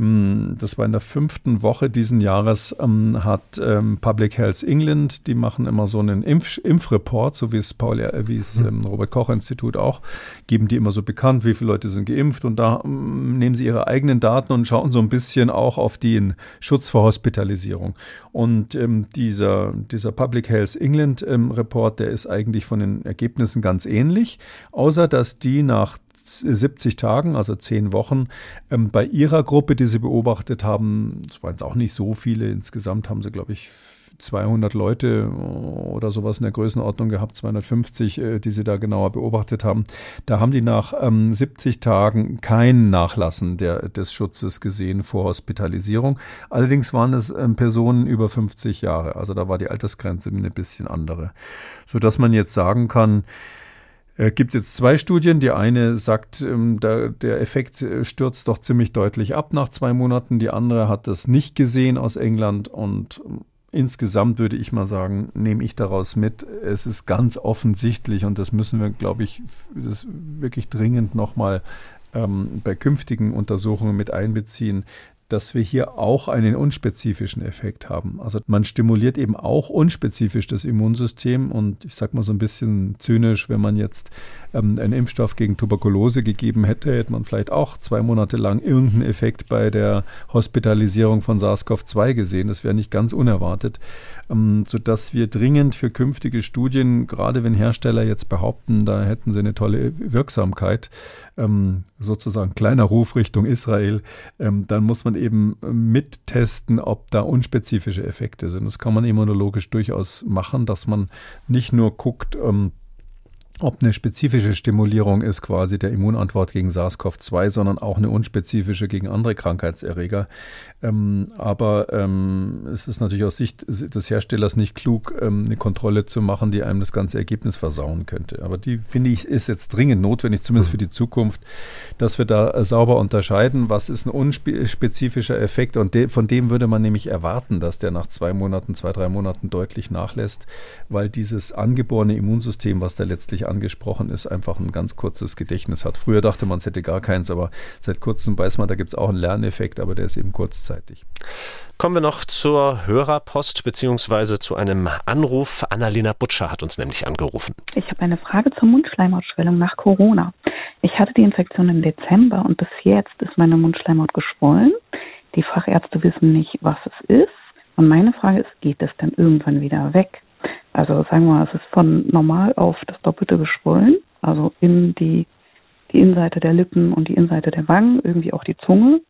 das war in der fünften Woche diesen Jahres, ähm, hat ähm, Public Health England, die machen immer so einen Impf Impfreport, so wie es Paul, äh, wie es mhm. ähm, Robert Koch Institut auch, geben die immer so bekannt, wie viele Leute sind geimpft und da ähm, nehmen sie ihre eigenen Daten und schauen so ein bisschen auch auf den Schutz vor Hospitalisierung. Und ähm, dieser, dieser Public Health England ähm, Report, der ist eigentlich von den Ergebnissen ganz ähnlich, außer dass die nach 70 Tagen, also 10 Wochen, ähm, bei ihrer Gruppe, die sie beobachtet haben, es waren jetzt auch nicht so viele, insgesamt haben sie, glaube ich, 200 Leute oder sowas in der Größenordnung gehabt, 250, äh, die sie da genauer beobachtet haben. Da haben die nach ähm, 70 Tagen kein Nachlassen der, des Schutzes gesehen vor Hospitalisierung. Allerdings waren es ähm, Personen über 50 Jahre, also da war die Altersgrenze eine bisschen andere, sodass man jetzt sagen kann, es gibt jetzt zwei Studien. Die eine sagt, ähm, der, der Effekt äh, stürzt doch ziemlich deutlich ab nach zwei Monaten. Die andere hat das nicht gesehen aus England. Und ähm, insgesamt würde ich mal sagen, nehme ich daraus mit, es ist ganz offensichtlich und das müssen wir, glaube ich, das wirklich dringend nochmal ähm, bei künftigen Untersuchungen mit einbeziehen, dass wir hier auch einen unspezifischen Effekt haben. Also man stimuliert eben auch unspezifisch das Immunsystem und ich sage mal so ein bisschen zynisch, wenn man jetzt ähm, einen Impfstoff gegen Tuberkulose gegeben hätte, hätte man vielleicht auch zwei Monate lang irgendeinen Effekt bei der Hospitalisierung von SARS-CoV-2 gesehen. Das wäre nicht ganz unerwartet, ähm, sodass wir dringend für künftige Studien, gerade wenn Hersteller jetzt behaupten, da hätten sie eine tolle Wirksamkeit, ähm, sozusagen kleiner Ruf Richtung Israel, ähm, dann muss man eben mittesten, ob da unspezifische Effekte sind. Das kann man immunologisch durchaus machen, dass man nicht nur guckt, ähm, ob eine spezifische Stimulierung ist quasi der Immunantwort gegen SARS-CoV-2, sondern auch eine unspezifische gegen andere Krankheitserreger. Ähm, aber ähm, es ist natürlich aus Sicht des Herstellers nicht klug, ähm, eine Kontrolle zu machen, die einem das ganze Ergebnis versauen könnte. Aber die, finde ich, ist jetzt dringend notwendig, zumindest für die Zukunft, dass wir da äh, sauber unterscheiden, was ist ein unspezifischer Effekt und de von dem würde man nämlich erwarten, dass der nach zwei Monaten, zwei, drei Monaten deutlich nachlässt, weil dieses angeborene Immunsystem, was da letztlich angesprochen ist, einfach ein ganz kurzes Gedächtnis hat. Früher dachte man, es hätte gar keins, aber seit kurzem weiß man, da gibt es auch einen Lerneffekt, aber der ist eben kurzzeitig. Kommen wir noch zur Hörerpost beziehungsweise zu einem Anruf. Annalena Butcher hat uns nämlich angerufen. Ich habe eine Frage zur Mundschleimhautschwellung nach Corona. Ich hatte die Infektion im Dezember und bis jetzt ist meine Mundschleimhaut geschwollen. Die Fachärzte wissen nicht, was es ist. Und meine Frage ist, geht es denn irgendwann wieder weg? Also sagen wir mal, es ist von normal auf das Doppelte geschwollen, also in die, die Innenseite der Lippen und die Innenseite der Wangen, irgendwie auch die Zunge.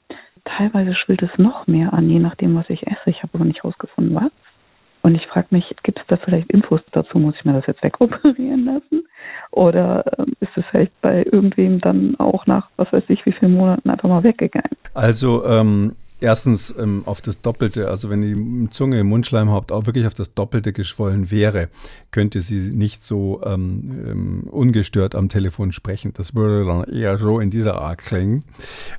Teilweise schwillt es noch mehr an, je nachdem, was ich esse. Ich habe aber nicht herausgefunden, was. Und ich frage mich, gibt es da vielleicht Infos dazu? Muss ich mir das jetzt wegoperieren lassen? Oder ähm, ist es vielleicht bei irgendwem dann auch nach, was weiß ich, wie vielen Monaten einfach mal weggegangen? Also ähm, Erstens ähm, auf das Doppelte, also wenn die Zunge im Mundschleimhaupt auch wirklich auf das Doppelte geschwollen wäre, könnte sie nicht so ähm, ähm, ungestört am Telefon sprechen. Das würde dann eher so in dieser Art klingen.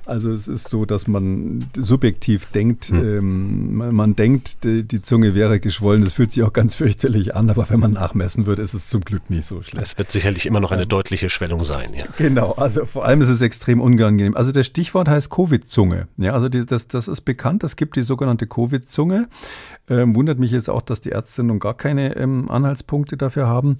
Also es ist so, dass man subjektiv denkt, hm. man, man, denkt, die, die, Zunge wäre geschwollen. Das fühlt sich auch ganz fürchterlich an, aber wenn man nachmessen würde, ist es zum Glück nicht so schlimm. Es wird sicherlich immer noch eine deutliche Schwellung sein. Ja. Genau, also vor allem ist es extrem unangenehm. Also das Stichwort heißt Covid-Zunge. Ja, also die, das, das ist bekannt. Es gibt die sogenannte Covid-Zunge. Ähm, wundert mich jetzt auch, dass die Ärzte nun gar keine ähm, Anhaltspunkte dafür haben.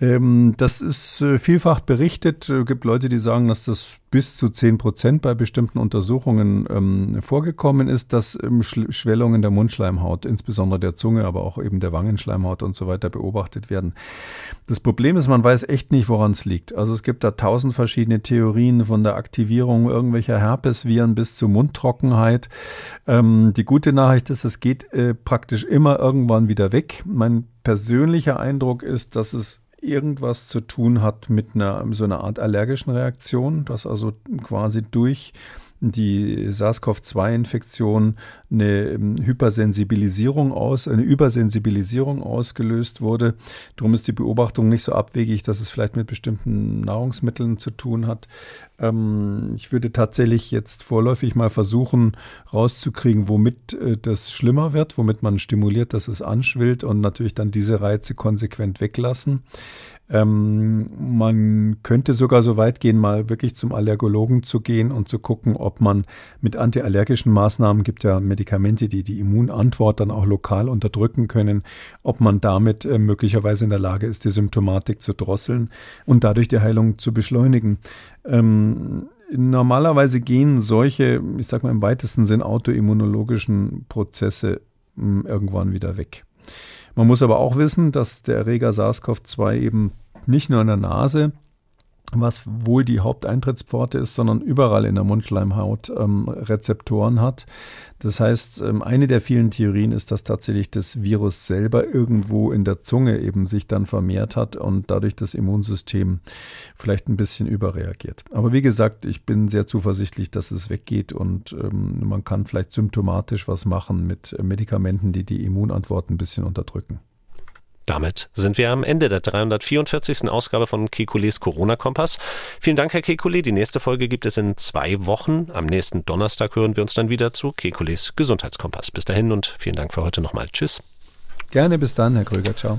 Ähm, das ist äh, vielfach berichtet. Es gibt Leute, die sagen, dass das bis zu 10 Prozent bei bestimmten Untersuchungen ähm, vorgekommen ist, dass ähm, Schwellungen der Mundschleimhaut, insbesondere der Zunge, aber auch eben der Wangenschleimhaut und so weiter beobachtet werden. Das Problem ist, man weiß echt nicht, woran es liegt. Also es gibt da tausend verschiedene Theorien von der Aktivierung irgendwelcher Herpesviren bis zur Mundtrockenheit. Ähm, die gute Nachricht ist, es geht äh, praktisch immer irgendwann wieder weg. Mein persönlicher Eindruck ist, dass es irgendwas zu tun hat mit einer so einer Art allergischen Reaktion, dass also quasi durch die SARS-CoV-2-Infektion eine ähm, Hypersensibilisierung aus, eine Übersensibilisierung ausgelöst wurde. Darum ist die Beobachtung nicht so abwegig, dass es vielleicht mit bestimmten Nahrungsmitteln zu tun hat. Ähm, ich würde tatsächlich jetzt vorläufig mal versuchen, rauszukriegen, womit äh, das schlimmer wird, womit man stimuliert, dass es anschwillt und natürlich dann diese Reize konsequent weglassen. Ähm, man könnte sogar so weit gehen, mal wirklich zum Allergologen zu gehen und zu gucken, ob man mit antiallergischen Maßnahmen, gibt ja Medikamente, die die Immunantwort dann auch lokal unterdrücken können, ob man damit äh, möglicherweise in der Lage ist, die Symptomatik zu drosseln und dadurch die Heilung zu beschleunigen. Ähm, normalerweise gehen solche, ich sag mal im weitesten Sinn autoimmunologischen Prozesse mh, hm, irgendwann wieder weg. Man muss aber auch wissen, dass der Erreger SARS-CoV-2 eben nicht nur in der Nase, was wohl die Haupteintrittspforte ist, sondern überall in der Mundschleimhaut ähm, Rezeptoren hat. Das heißt, ähm, eine der vielen Theorien ist, dass tatsächlich das Virus selber irgendwo in der Zunge eben sich dann vermehrt hat und dadurch das Immunsystem vielleicht ein bisschen überreagiert. Aber wie gesagt, ich bin sehr zuversichtlich, dass es weggeht und ähm, man kann vielleicht symptomatisch was machen mit Medikamenten, die die Immunantwort ein bisschen unterdrücken. Damit sind wir am Ende der 344. Ausgabe von Kekules Corona-Kompass. Vielen Dank, Herr Kekule. Die nächste Folge gibt es in zwei Wochen. Am nächsten Donnerstag hören wir uns dann wieder zu Kekules Gesundheitskompass. Bis dahin und vielen Dank für heute nochmal. Tschüss. Gerne, bis dann, Herr Kröger. Ciao.